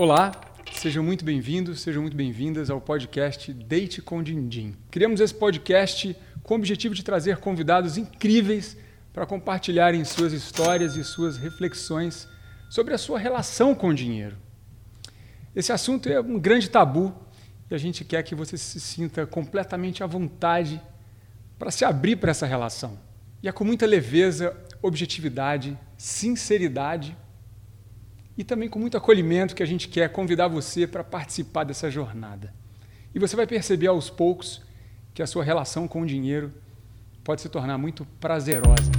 Olá, sejam muito bem-vindos, sejam muito bem-vindas ao podcast Date com Dindim. Criamos esse podcast com o objetivo de trazer convidados incríveis para compartilharem suas histórias e suas reflexões sobre a sua relação com o dinheiro. Esse assunto é um grande tabu e a gente quer que você se sinta completamente à vontade para se abrir para essa relação. E é com muita leveza, objetividade, sinceridade e também com muito acolhimento que a gente quer convidar você para participar dessa jornada. E você vai perceber aos poucos que a sua relação com o dinheiro pode se tornar muito prazerosa.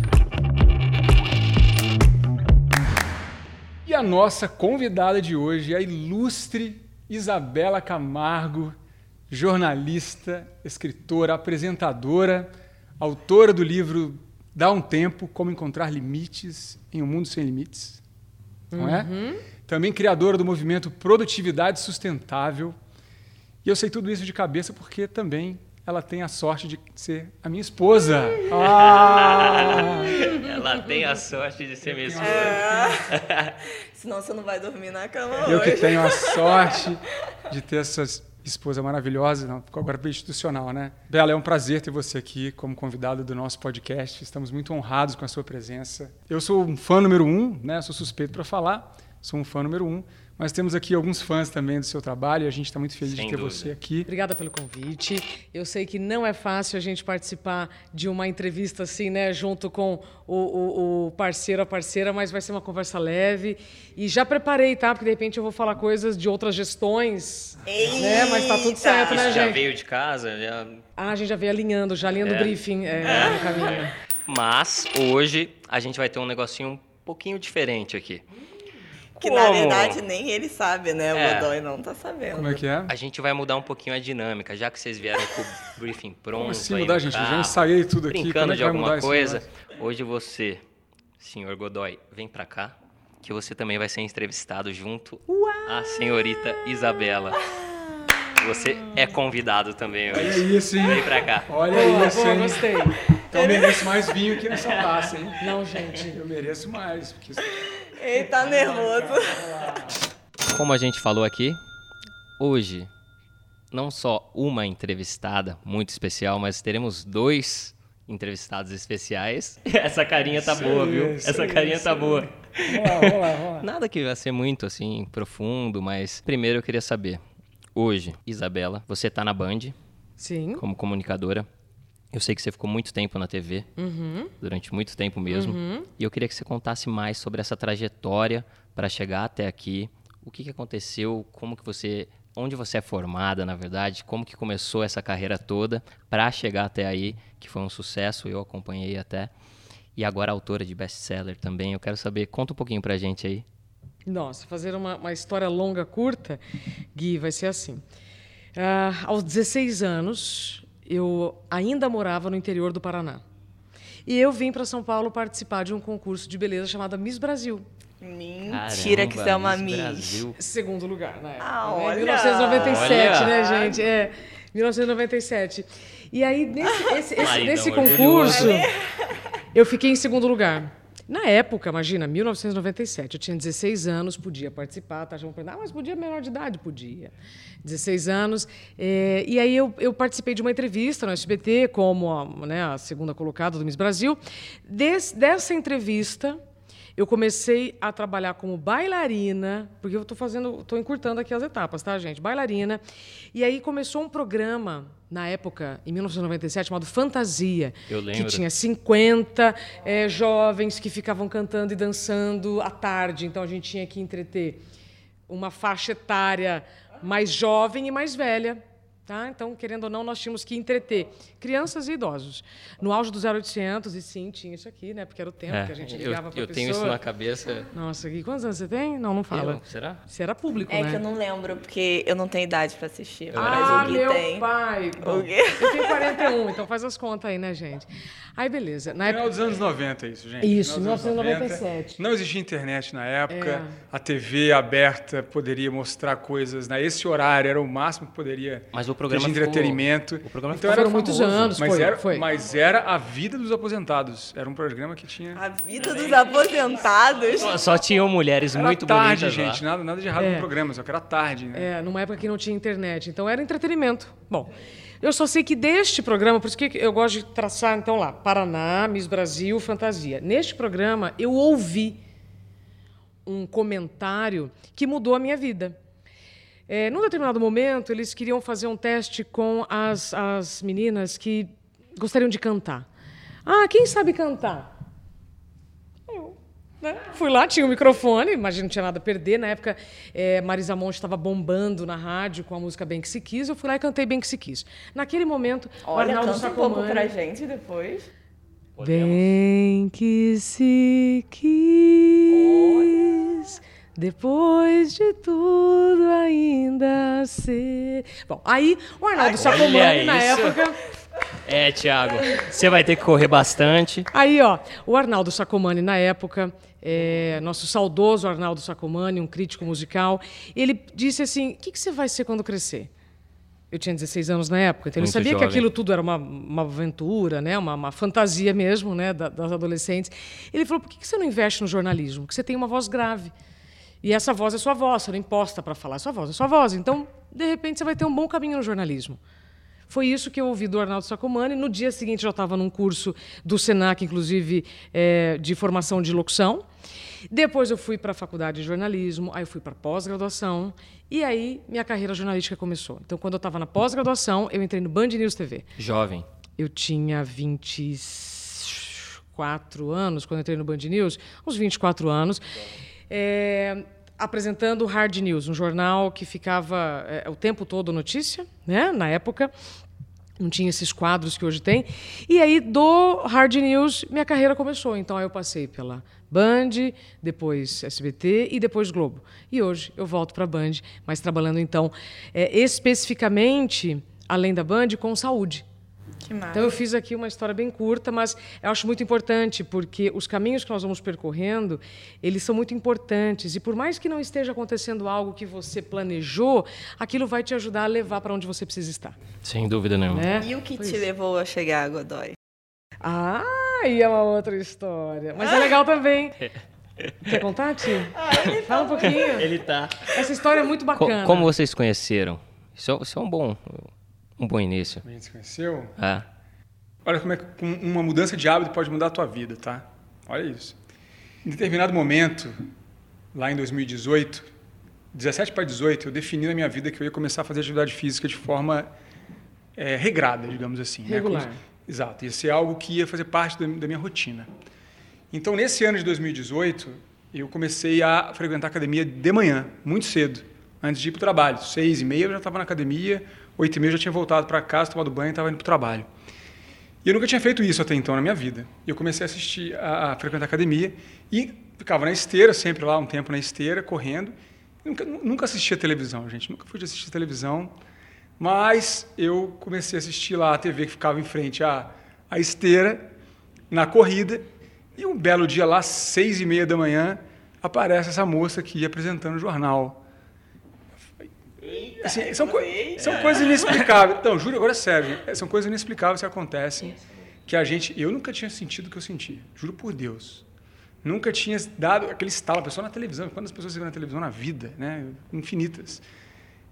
E a nossa convidada de hoje é a ilustre Isabela Camargo, jornalista, escritora, apresentadora, autora do livro Dá um Tempo: Como Encontrar Limites em um Mundo Sem Limites. Não é? Uhum. Também criadora do movimento Produtividade Sustentável. E eu sei tudo isso de cabeça porque também ela tem a sorte de ser a minha esposa. Ah! Ela tem a sorte de ser minha esposa. É. Senão você não vai dormir na cama Eu que hoje. tenho a sorte de ter essa esposa maravilhosa, não, agora bem institucional, né? Bela, é um prazer ter você aqui como convidado do nosso podcast. Estamos muito honrados com a sua presença. Eu sou um fã número um, né? Sou suspeito para falar, sou um fã número um. Mas temos aqui alguns fãs também do seu trabalho e a gente está muito feliz Sem de ter dúvida. você aqui. Obrigada pelo convite. Eu sei que não é fácil a gente participar de uma entrevista assim, né, junto com o, o- o parceiro, a parceira, mas vai ser uma conversa leve. E já preparei, tá? Porque de repente eu vou falar coisas de outras gestões. Né? Mas tá tudo Eita! certo, né, Isso já gente? veio de casa, já... Ah, a gente já veio alinhando, já alinhando o É. briefing é, no caminho. Mas hoje a gente vai ter um negocinho um pouquinho diferente aqui. Que na Como? verdade nem ele sabe, né? O É. Godoy não tá sabendo. Como é que é? A gente vai mudar um pouquinho a dinâmica, já que vocês vieram com o briefing pronto. Como assim mudar, gente? Eu já ensaiei tudo aqui. Brincando é de alguma coisa. Hoje você, senhor Godoy, vem pra cá, que você também vai ser entrevistado junto à senhorita Isabela. Você é convidado também Olha hoje. isso, hein? Vem pra cá. Olha Boa, isso, boa, hein? gostei. Então eu mereço mais vinho que nessa taça, hein? Não, gente. Eu mereço mais. Porque... Ele tá nervoso. Como a gente falou aqui, hoje não só uma entrevistada muito especial, mas teremos dois entrevistados especiais. Essa carinha tá Isso boa, viu? isso Essa carinha isso tá boa. Vamos lá, vamos lá, vamos lá. Nada que vai ser muito assim profundo, mas primeiro eu queria saber. Hoje, Isabela, você tá na Band Sim. como comunicadora. Eu sei que você ficou muito tempo na TV, durante muito tempo mesmo. E eu queria que você contasse mais sobre essa trajetória para chegar até aqui. O que, que aconteceu? Como que você, onde você é formada, na verdade? Como que começou essa carreira toda para chegar até aí, que foi um sucesso. Eu acompanhei até. E agora autora de best-seller também. Eu quero saber, conta um pouquinho pra gente aí. Nossa, fazer uma, uma história longa, curta, Gui, vai ser assim. Ah, aos 16 anos, eu ainda morava no interior do Paraná. E eu vim para São Paulo participar de um concurso de beleza chamado Miss Brasil. Mentira que você é uma Miss. Brasil. Segundo lugar, na época. Ah, né? olha! 1997, Olha! né, gente? É, 1997. E aí, nesse, esse- esse- Maridão nesse concurso, eu fiquei em segundo lugar. Na época, imagina, 1997, eu tinha 16 anos, podia participar, tá? Perguntar, ah, mas podia menor de idade? Podia. 16 anos. eh, e aí eu, eu participei de uma entrevista no SBT como a, né, a segunda colocada do Miss Brasil. Des- dessa entrevista, eu comecei a trabalhar como bailarina, porque eu estou fazendo, estou encurtando aqui as etapas, tá, gente? Bailarina. E aí começou um programa na época, em 1997, chamado Fantasia, Eu lembro. que tinha 50 eh, jovens que ficavam cantando e dançando à tarde. Então a gente tinha que entreter uma faixa etária mais jovem e mais velha. Tá? Então, querendo ou não, nós tínhamos que entreter crianças e idosos. No auge do 0800, e sim, tinha isso aqui, né? Porque era o tempo É, que a gente eu, ligava para eu pessoa. tenho isso na cabeça. Nossa, Gui, quantos anos você tem? Não, não fala. Eu? Será? Você era público, É né? que eu não lembro, porque eu não tenho idade pra assistir. Ah, mas o Gui meu tem. pai! Bom, eu tenho 41, então faz as contas aí, né, gente? Aí, beleza. Na Final época... dos anos 90, isso, gente. Isso, Final dos anos 1997. Não existia internet na época. É. A TV aberta poderia mostrar coisas. Né? Esse horário era o máximo que poderia. Mas o programa de ficou- entretenimento. o programa então ficou era muitos famoso, anos, mas foi, era, foi. mas era a vida dos aposentados. Era um programa que tinha A vida dos aposentados. Só, só tinham mulheres era muito tarde, bonitas lá. gente. Nada, nada de errado É. no programa, só que era tarde, né? É, numa época que não tinha internet. Então era entretenimento. Bom, eu só sei que deste programa, por isso que eu gosto de traçar, então lá, Paraná, Miss Brasil, Fantasia. Neste programa, eu ouvi um comentário que mudou a minha vida. É, num determinado momento, eles queriam fazer um teste com as, as meninas que gostariam de cantar. Ah, quem sabe cantar? Eu. né? Fui lá, tinha o microfone, imagina, não tinha nada a perder. Na época, eh, Marisa Monte estava bombando na rádio com a música Bem Que Se Quis. Eu fui lá e cantei Bem Que Se Quis. Naquele momento, o Olha, Arnaldo canta um pouco Sacomani... pra gente depois. Bem que se quis, depois de tudo ainda ser. Bom, aí o Arnaldo Sacomani, na época. É, Thiago, você vai ter que correr bastante. Aí, ó, o Arnaldo Sacomani, na época, é, nosso saudoso Arnaldo Sacomani, um crítico musical, ele disse assim: o que, que você vai ser quando crescer? Eu tinha 16 anos na época, então ele Muito sabia que jovem. aquilo tudo era uma, uma aventura, né? uma, uma fantasia mesmo né? da- das adolescentes. Ele falou: por que, que você não investe no jornalismo? Porque você tem uma voz grave. E essa voz é sua voz, você não imposta para falar, é sua voz, é sua voz. Então, de repente, você vai ter um bom caminho no jornalismo. Foi isso que eu ouvi do Arnaldo Sacomani. No dia seguinte, eu estava num curso do SENAC, inclusive, eh, de formação de locução. Depois eu fui para a faculdade de jornalismo, aí eu fui para pós-graduação, e aí minha carreira jornalística começou. Então, quando eu estava na pós-graduação, eu entrei no Band News TV. Jovem. Eu tinha 24 anos quando eu entrei no Band News, uns 24 anos, é, apresentando o Hard News, um jornal que ficava é, o tempo todo notícia, né? Na época não tinha esses quadros que hoje tem. E aí do Hard News minha carreira começou. Então aí eu passei pela Band, depois SBT e depois Globo. E hoje eu volto para a Band, mas trabalhando então é, especificamente além da Band com saúde. Que massa. Então eu fiz aqui uma história bem curta, mas eu acho muito importante porque os caminhos que nós vamos percorrendo, eles são muito importantes e por mais que não esteja acontecendo algo que você planejou, aquilo vai te ajudar a levar para onde você precisa estar, Sem dúvida nenhuma. né? E o que Pois. te levou a chegar a Godoy? Ah, e é uma outra história, mas é legal também. Quer contar, Tio? Fala um pouquinho. Ele tá. Essa história é muito Co- bacana. como vocês se conheceram? Isso, é- isso é um bom, um bom início. A gente se conheceu. É. Olha como é que com uma mudança de hábito pode mudar a tua vida, tá? Olha isso. Em determinado momento, lá em 2018, 17 para 18, eu defini na minha vida que eu ia começar a fazer atividade física de forma é, regrada, digamos assim. né? Regular. Como- Exato. Ia ser algo que ia fazer parte da, da minha rotina. Então, nesse ano de 2018, eu comecei a frequentar a academia de manhã, muito cedo, antes de ir para o trabalho. Seis e meia eu já estava na academia, oito e meia já tinha voltado para casa, tomado banho e estava indo para o trabalho. E eu nunca tinha feito isso até então na minha vida. Eu comecei a assistir, a, a frequentar a academia e ficava na esteira, sempre lá um tempo na esteira, correndo. Nunca, nunca assistia televisão, gente. Nunca fui de assistir televisão. Mas eu comecei a assistir lá a TV que ficava em frente à, à esteira, na corrida. E um belo dia lá, seis e meia da manhã, aparece essa moça aqui apresentando o jornal. Assim, são, co- são coisas inexplicáveis. Então, juro, agora é sério. é, São coisas inexplicáveis que acontecem que a gente... Eu nunca tinha sentido o que eu senti. Juro por Deus. Nunca tinha dado aquele estalo. A pessoa na televisão. Quantas pessoas você vê na televisão na vida? Né? Infinitas.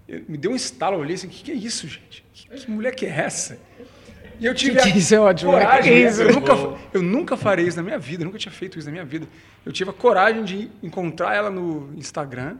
Eu- me deu um estalo. Eu olhei assim, o que, que é isso, gente? Que, que mulher que é essa? E eu tive Que que a isso é ótimo, coragem, Que né? isso? Eu, nunca, eu nunca farei isso na minha vida. Eu nunca tinha feito isso na minha vida. Eu tive a coragem de encontrar ela no Instagram,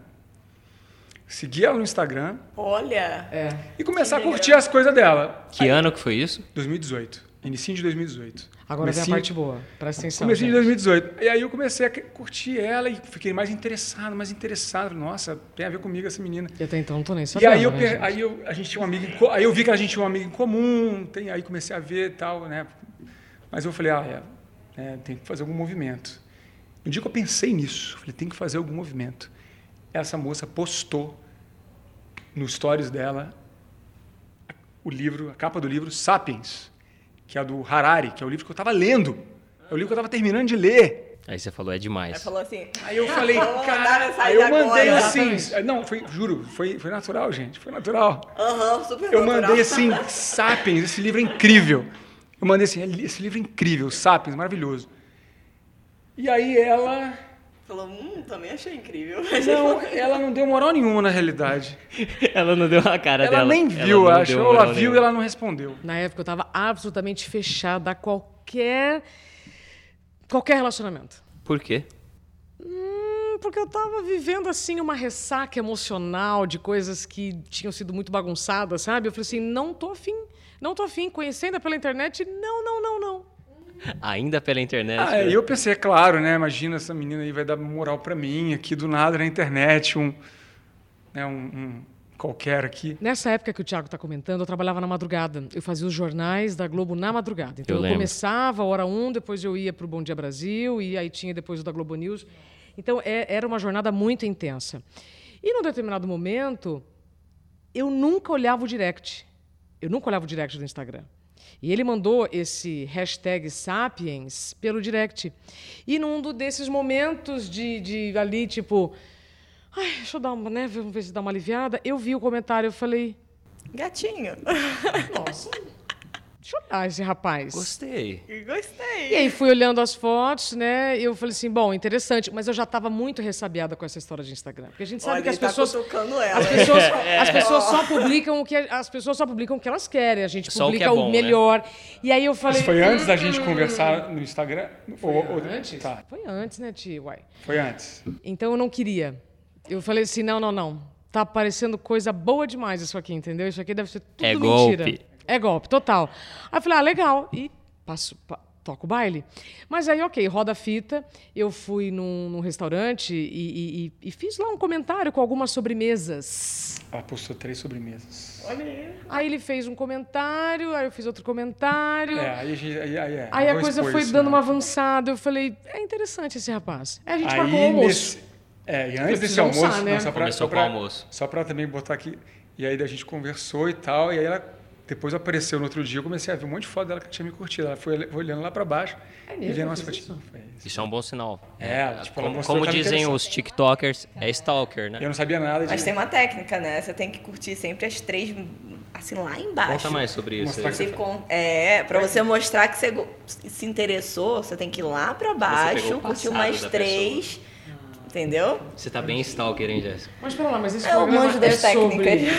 seguir ela no Instagram Olha! É. e começar a curtir as coisas dela. Que ano que foi isso? 2018. Início de 2018. Agora vem a Comecinho- parte boa. Presta atenção. Comecinho de gente. 2018. E aí eu comecei a curtir ela e fiquei mais interessado, mais interessado. Nossa, tem a ver comigo essa menina. E até então não tô nem E sabendo. aí, eu, né, gente? aí eu, a gente tinha um amigo, aí eu vi que a gente tinha um amigo em comum, tem, aí comecei a ver e tal, né? Mas eu falei, ah, é, é, tem que fazer algum movimento. No dia que eu pensei nisso, eu falei, tem que fazer algum movimento. Essa moça postou no stories dela o livro, a capa do livro Sapiens, que é do Harari, que é o livro que eu estava lendo. É o livro que eu estava terminando de ler. Aí você falou, é demais. Aí falou assim. Aí eu falei, cara, aí eu mandei agora. assim, não, foi, juro, foi, foi natural, gente, foi natural. Aham, super Eu natural. mandei assim, Sapiens, esse livro é incrível. Eu mandei assim, esse livro é incrível, Sapiens, maravilhoso. E aí ela, Falou, hum, também achei incrível. não, ela não deu moral nenhuma na realidade. ela não deu a cara Ela dela. nem viu, não acho, deu ou ela viu e nenhuma. ela não respondeu. Na época eu estava absolutamente fechada a qualquer qualquer relacionamento. Por quê? Hum, Porque eu estava vivendo assim uma ressaca emocional de coisas que tinham sido muito bagunçadas, sabe? Eu falei assim, não tô afim, não tô afim, conhecendo pela internet, não, não, não, não. Ainda pela internet. Ah, né? e eu pensei, é claro, né? Imagina essa menina aí vai dar moral pra mim aqui do nada na internet, um, né, um, um qualquer aqui. Nessa época que o Thiago está comentando, eu trabalhava na madrugada. Eu fazia os jornais da Globo na madrugada. Então Eu eu, começava a hora 1, depois eu ia para o Bom Dia Brasil, e aí tinha depois o da Globo News. Então é- era uma jornada muito intensa. E num determinado momento, eu nunca olhava o direct. Eu nunca olhava o direct do Instagram. E ele mandou esse hashtag Sapiens pelo direct. E num desses momentos de, de ali, tipo, ai, deixa eu dar uma, né, vamos ver se dá uma aliviada, eu vi o comentário, eu falei, Gatinho. nossa, deixa eu olhar esse rapaz. Gostei. Gostei. E aí fui olhando as fotos, né? E eu falei assim, bom, interessante, mas eu já estava muito ressabiada com essa história de Instagram, porque a gente sabe Olha, que as tá pessoas ela. as pessoas, as pessoas só publicam o que as pessoas só publicam o que elas querem, a gente Só o publica é o, bom, né? melhor. E aí eu falei, Isso foi antes da gente conversar no Instagram? Foi Ou- ou- antes? Tá, Foi antes, né, tio? Uai. foi antes. Então eu não queria. Eu falei assim, não, não, não. Tá parecendo coisa boa demais isso aqui, entendeu? Isso aqui deve ser tudo É mentira. golpe. É golpe, total. Aí eu falei, ah, legal. E passo, pa, toco o baile. Mas aí, ok, roda a fita. Eu fui num, num restaurante e, e- e- e fiz lá um comentário com algumas sobremesas. Ela postou três sobremesas. Aí ele fez um comentário, aí eu fiz outro comentário. É, aí, a gente- aí, aí, é, Aí a coisa foi isso, dando não. uma avançada. Eu falei, é interessante esse rapaz. Aí a gente marcou o Aí, almoço. nesse, é, e antes desse preciso almoçar, almoço, né? não, só pra, Começou só pra, com o almoço. Só pra também botar aqui. E aí a gente conversou e tal, e aí ela depois apareceu no outro dia, eu comecei a ver um monte de foto dela que tinha me curtido. Ela foi olhando lá pra baixo É e vendo Eu umas fotinhas. Foi isso. Isso é um bom sinal. É, tipo, ela como como tava dizem os TikTokers, é stalker, né? Eu não sabia nada de Mas tem uma técnica, né? Você tem que curtir sempre as três, assim, lá embaixo. Conta mais sobre isso. Mostrar aí. Você con- é, pra você mostrar que você se interessou, você tem que ir lá pra pegou baixo, curtir da três, entendeu? Você tá bem stalker, hein, Jéssica? Mas pera lá, mas esse É o programa manjo das é sobre... técnicas.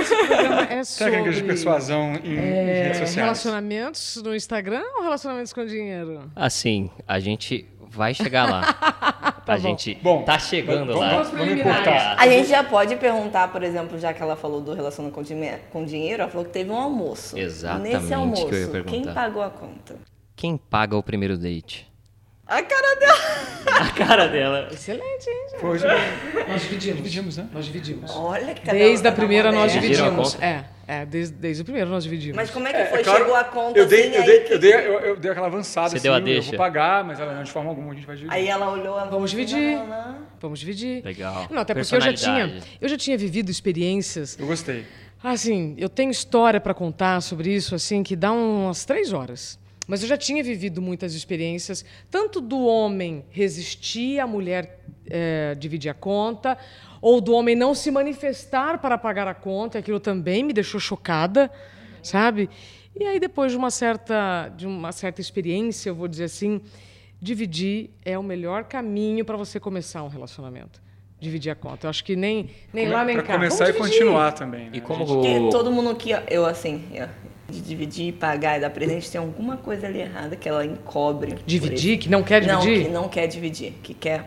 Esse programa é sobre... técnicas de persuasão em, em é, redes sociais. relacionamentos no Instagram ou relacionamentos com dinheiro? Assim, a gente vai chegar lá. a bom. gente Bom, tá chegando vamos- lá. vamos- cortar. A gente já pode perguntar, por exemplo, já que ela falou do relacionamento com, dinhe- com dinheiro, ela falou que teve um almoço. Exatamente Nesse almoço, que eu ia perguntar. quem pagou a conta? Quem paga o primeiro date? A cara dela. A cara dela. Excelente, hein? gente? Foi. Nós dividimos. Dividimos, né? Nós dividimos. Olha que cada Desde a primeira nós dividimos. É, é desde, desde o primeiro nós dividimos. Mas como é que É, foi? é claro, Chegou a conta eu dei, assim, eu dei, que- eu dei, eu, eu dei aquela avançada Você assim, deu a eu deixa? vou pagar, mas ela não de forma alguma a gente vai dividir. Aí ela olhou... Vamos dividir. Não, não. Vamos dividir. Legal. Não, até porque eu já tinha, eu já tinha vivido experiências Eu gostei. Assim, eu tenho história para contar sobre isso, assim, que dá umas três horas. Mas eu já tinha vivido muitas experiências, tanto do homem resistir, a mulher eh, dividir a conta, ou do homem não se manifestar para pagar a conta. Aquilo também me deixou chocada, sabe? E aí depois de uma certa, de uma certa experiência, eu vou dizer assim, dividir é o melhor caminho para você começar um relacionamento. Dividir a conta. Eu acho que nem, nem lá nem Pra cá. começar Vamos e dividir. continuar também. Né? E como Porque o... todo mundo que eu assim, eu, de dividir, pagar e dar presente, tem alguma coisa ali errada que ela encobre. Dividir, que não quer Não, dividir? que não quer dividir, que quer,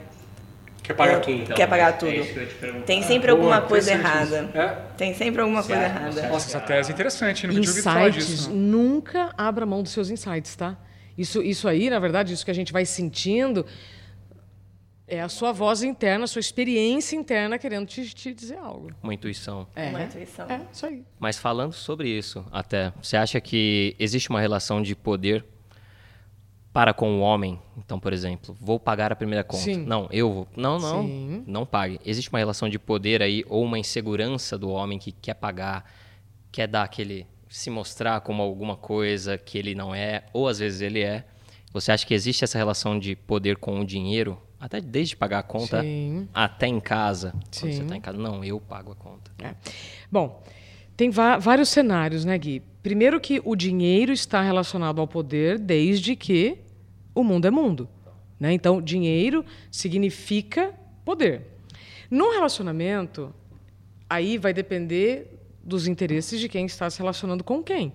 Quer pagar é, tudo. quer pagar é tudo. isso que eu ia te perguntar. Tem sempre Boa, alguma coisa interessante errada. É? Tem sempre alguma coisa errada. Nossa, essa tese é interessante. Nunca tinha ouvido falar Insights, disso. não. nunca abra mão dos seus insights, tá? Isso, isso aí, na verdade, isso que a gente vai sentindo é a sua voz interna, a sua experiência interna querendo te, te dizer algo. Uma intuição. É, Uma intuição. é, isso aí. Mas falando sobre isso, até, você acha que existe uma relação de poder para com o homem? Então, por exemplo, vou pagar a primeira conta. Sim. Não, eu vou. Não, não, Sim. não pague. Existe uma relação de poder aí ou uma insegurança do homem que quer pagar, quer dar aquele se mostrar como alguma coisa que ele não é, ou às vezes ele é. Você acha que existe essa relação de poder com o dinheiro? Até desde pagar a conta Sim. até em casa. Quando você Sim. está em casa, não, eu pago a conta. É. Bom, tem vários cenários, né, Gui? Primeiro que o dinheiro está relacionado ao poder desde que o mundo é mundo. Né? Então, dinheiro significa poder. Num relacionamento, aí vai depender dos interesses de quem está se relacionando com quem.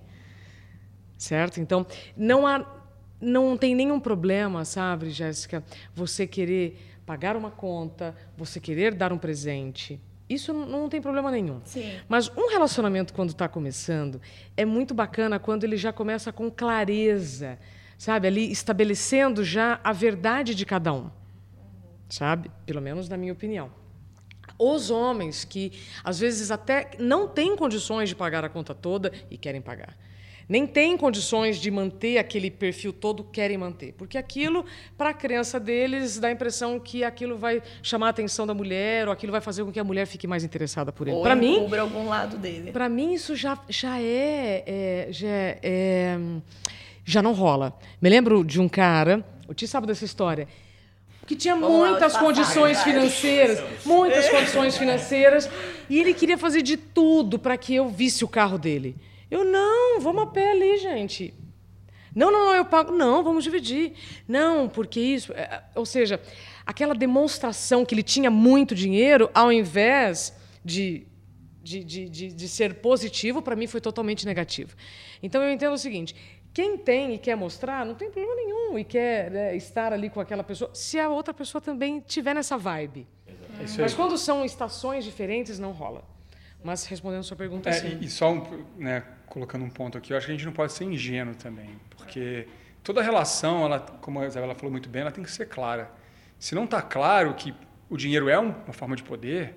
Certo? Então, não há não tem nenhum problema, sabe, Jéssica, você querer pagar uma conta, você querer dar um presente. Isso não, tem problema nenhum. Sim. Mas um relacionamento, quando está começando, é muito bacana quando ele já começa com clareza, sabe? Ali estabelecendo já a verdade de cada um, sabe? Pelo menos na minha opinião. Os homens que, às vezes, até não têm condições de pagar a conta toda e querem pagar. Nem têm condições de manter aquele perfil todo, querem manter. Porque aquilo, para a crença deles, dá a impressão que aquilo vai chamar a atenção da mulher, ou aquilo vai fazer com que a mulher fique mais interessada por ele. Para mim, encubra algum lado dele. para mim isso já, já é, é- já é- é, já não rola. Me lembro de um cara, o Ti sabe dessa história, que tinha Vamos muitas condições financeiras, muitas condições financeiras, e ele queria fazer de tudo para que eu visse o carro dele. Eu não, vamos a pé ali, gente. Não, não, não, eu pago. Não, vamos dividir. Não, porque isso. é, Ou seja, aquela demonstração que ele tinha muito dinheiro, ao invés de, de, de, de, de ser positivo, para mim foi totalmente negativo. Então eu entendo o seguinte: quem tem e quer mostrar, não tem problema nenhum, e quer né, estar ali com aquela pessoa, se a outra pessoa também tiver nessa vibe. É. Mas quando são estações diferentes, não rola. Mas respondendo a sua pergunta, É, sim. e, só um, né, colocando um ponto aqui, eu acho que a gente não pode ser ingênuo também, porque toda relação, ela, como a Isabela falou muito bem, ela tem que ser clara. Se não está claro que o dinheiro é um- uma forma de poder,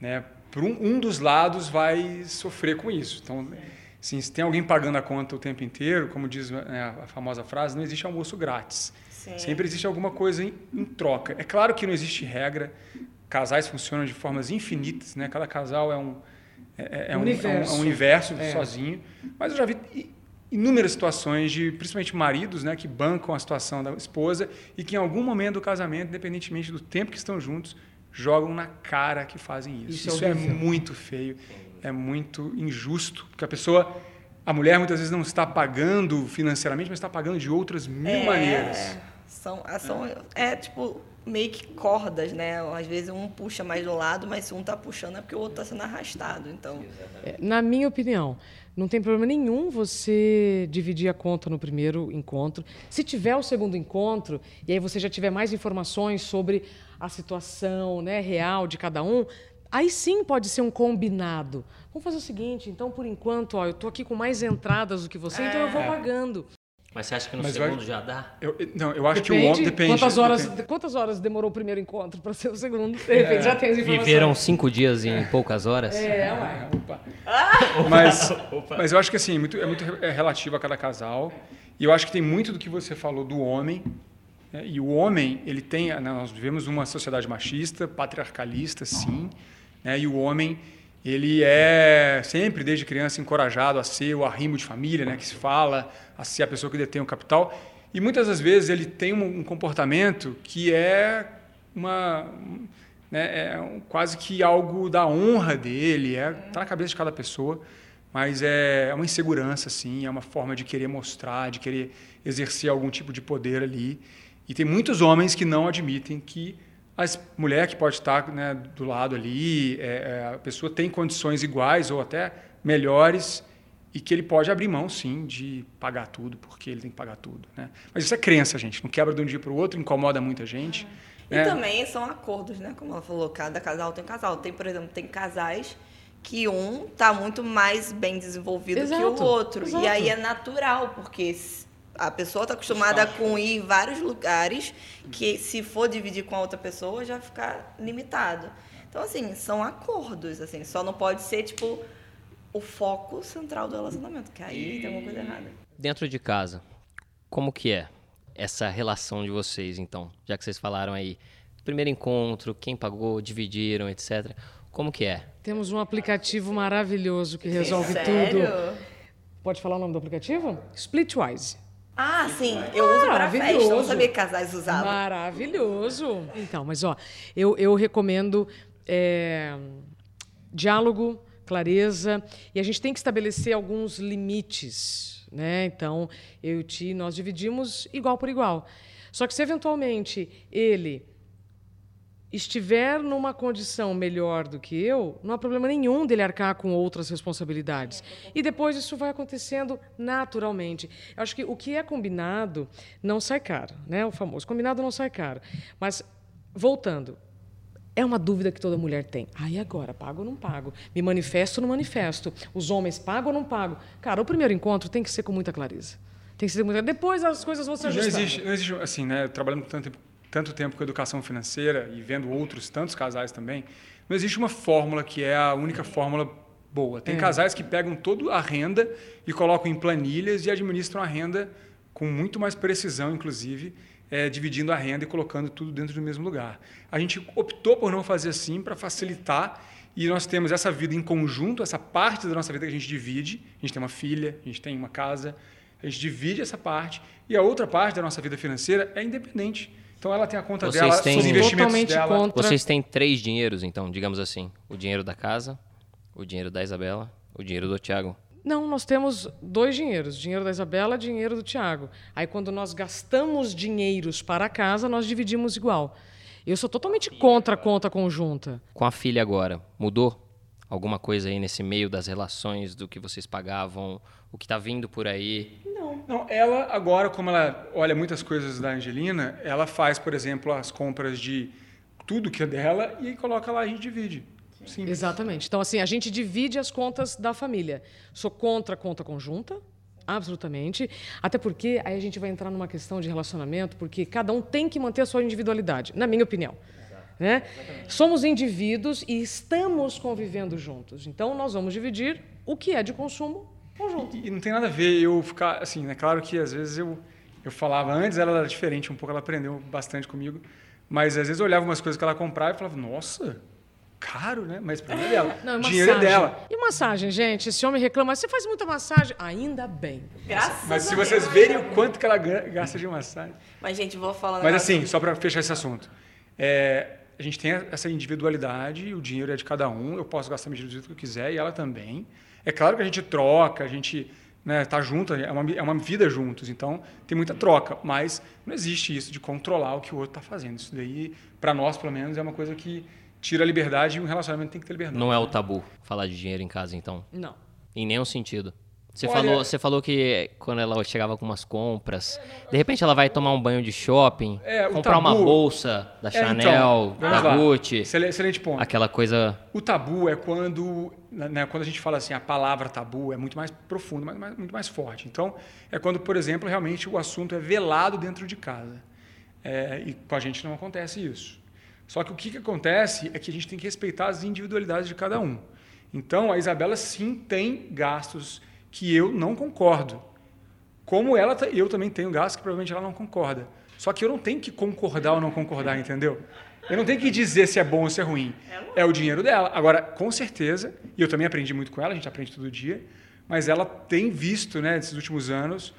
né, por um, um dos lados vai sofrer com isso. Então, assim, se tem alguém pagando a conta o tempo inteiro, como diz né, a famosa frase, não existe almoço grátis. Sim. Sempre existe alguma coisa em, em troca. É claro que não existe regra. Casais funcionam de formas infinitas, né? Cada casal é um é, é um, Universo. é um- é um universo É. sozinho. Mas eu já vi inúmeras situações de, principalmente maridos, né, que bancam a situação da esposa e que em algum momento do casamento, independentemente do tempo que estão juntos, jogam na cara que fazem isso. Isso Isso, é é, horrível. muito feio, é muito injusto, porque a pessoa, a mulher muitas vezes não está pagando financeiramente, mas está pagando de outras mil É, maneiras. São, são, é tipo meio que cordas, né? Às vezes um puxa mais do lado, mas se um tá puxando é porque o outro tá sendo arrastado. Então, É, Na minha opinião, não tem problema nenhum você dividir a conta no primeiro encontro. Se tiver o segundo encontro, e aí você já tiver mais informações sobre a situação né, real de cada um, aí sim pode ser um combinado. Vamos fazer o seguinte, então, por enquanto, ó, eu estou aqui com mais entradas do que você, então eu vou É. pagando. Mas você acha que no Mas eu segundo acho- já dá? Eu, não, eu acho que o Depende, homem depende. quantas, horas, depende. quantas horas demorou o primeiro encontro para ser o segundo. De repente já tem as informações. Viveram cinco dias em poucas horas? É, ué. Opa. Mas, mas eu acho que assim, muito, é muito é relativo a cada casal. E eu acho que tem muito do que você falou do homem. né? E o homem, ele tem. né, Nós vivemos uma sociedade machista, patriarcalista, sim. né? E o homem, ele é sempre, desde criança, encorajado a ser o arrimo de família, né? que se fala, a ser a pessoa que detém o capital. E muitas das vezes ele tem um, um comportamento que é uma. um, né, é quase que algo da honra dele, é, tá na cabeça de cada pessoa, mas é uma insegurança, sim, é uma forma de querer mostrar, de querer exercer algum tipo de poder ali. E tem muitos homens que não admitem que a mulher que pode estar né, do lado ali, é, é, a pessoa tem condições iguais ou até melhores e que ele pode abrir mão, sim, de pagar tudo, porque ele tem que pagar tudo. Né? Mas isso é crença, gente. Não quebra de um dia para o outro, incomoda muita gente. E né? também são acordos, né? Como ela falou, cada casal tem casal. Tem, por exemplo, tem casais que um tá muito mais bem desenvolvido que Exato, o outro. exato. E aí é natural, porque a pessoa tá acostumada com ir em vários lugares que se for dividir com a outra pessoa já fica limitado. Então, assim, são acordos, assim. Só não pode ser, tipo, o foco central do relacionamento, que aí tem alguma coisa errada. Dentro de casa, como que é essa relação de vocês, então? Já que vocês falaram aí, primeiro encontro, quem pagou, dividiram, etc. Como que é? Temos um aplicativo maravilhoso que resolve Sério? tudo. Pode falar o nome do aplicativo? Splitwise. Ah, sim, eu uso pra festa. Eu não sabia que casais usavam. Maravilhoso. Então, mas ó, eu, eu recomendo é, diálogo, clareza, e a gente tem que estabelecer alguns limites, né? Então, eu e o Ti, nós dividimos igual por igual. Só que se eventualmente ele estiver numa condição melhor do que eu, não há problema nenhum dele arcar com outras responsabilidades. E depois isso vai acontecendo naturalmente. Eu acho que o que é combinado não sai caro, né? O famoso combinado não sai caro. Mas voltando, é uma dúvida que toda mulher tem. Aí agora, pago ou não pago? Me manifesto ou não manifesto? Os homens pagam ou não pagam? Cara, o primeiro encontro tem que ser com muita clareza. Tem que ser com muita... Depois as coisas vão se Não ajustando. existe, não existe, assim, né? Trabalhando tanto tempo, tanto tempo com educação financeira e vendo outros tantos casais também, não existe uma fórmula que é a única fórmula boa. Tem casais que pegam toda a renda e colocam em planilhas e administram a renda com muito mais precisão, inclusive, eh, dividindo a renda e colocando tudo dentro do mesmo lugar. A gente optou por não fazer assim para facilitar e nós temos essa vida em conjunto, essa parte da nossa vida que a gente divide. A gente tem uma filha, a gente tem uma casa, a gente divide essa parte e a outra parte da nossa vida financeira é independente. Então ela tem a conta Vocês dela, têm- os investimentos Totalmente dela. contra. Vocês têm três dinheiros, então, digamos assim. O dinheiro da casa, o dinheiro da Isabela, o dinheiro do Tiago. Não, nós temos dois dinheiros: dinheiro da Isabela, dinheiro do Tiago. Aí, quando nós gastamos dinheiros para casa, nós dividimos igual. Eu sou totalmente contra a conta conjunta. Com a filha agora, mudou alguma coisa aí nesse meio das relações, do que vocês pagavam, o que tá vindo por aí? Não, ela agora, como ela olha muitas coisas da Angelina, ela faz, por exemplo, as compras de tudo que é dela e aí coloca lá e a gente divide. Simples. Exatamente. Então, assim, a gente divide as contas da família. Sou contra a conta conjunta, absolutamente. Até porque aí a gente vai entrar numa questão de relacionamento, porque cada um tem que manter a sua individualidade, na minha opinião. Né? Somos indivíduos e estamos convivendo juntos. Então, nós vamos dividir o que é de consumo conjunto. E, e não tem nada a ver eu ficar assim, é claro que às vezes eu eu falava antes, ela era diferente um pouco, ela aprendeu bastante comigo, mas às vezes eu olhava umas coisas que ela comprava e falava, nossa, caro, né? Mas problema é dela. Não, e Dinheiro é massagem. dela. E massagem, gente? Esse homem reclama, você faz muita massagem? Ainda bem. Graças Mas se a vocês Deus. verem o quanto que ela ga- gasta de massagem. Mas, gente, vou falar Mas assim, só para fechar esse assunto. É, a gente tem essa individualidade, o dinheiro é de cada um, eu posso gastar a medida do jeito que eu quiser e ela também. É claro que a gente troca, a gente né, tá junto, é uma, é uma vida juntos, então tem muita troca, mas não existe isso de controlar o que o outro está fazendo. Isso daí, para nós, pelo menos, é uma coisa que tira a liberdade e um relacionamento tem que ter liberdade. Não é o tabu falar de dinheiro em casa, então? Não. Em nenhum sentido. Você, Olha- falou, você falou que quando ela chegava com umas compras, de repente ela vai tomar um banho de shopping, É, comprar uma tabu- bolsa da É, Chanel, então, da. Gucci, Excelente, excelente ponto. aquela coisa O tabu é quando, né, quando a gente fala assim, a palavra tabu é muito mais profundo, mais, mais- muito mais forte. Então, é quando, por exemplo, realmente o assunto é velado dentro de casa. É, e com a gente não acontece isso. Só que o que, que acontece é que a gente tem que respeitar as individualidades de cada um. Então, a Isabela sim tem gastos que eu não concordo. Como ela, eu também tenho gastos que provavelmente ela não concorda. Só que eu não tenho que concordar ou não concordar, entendeu? Eu não tenho que dizer se é bom ou se é ruim. É o dinheiro dela. Agora, com certeza, e eu também aprendi muito com ela, a gente aprende todo dia, mas ela tem visto, né, nesses últimos anos,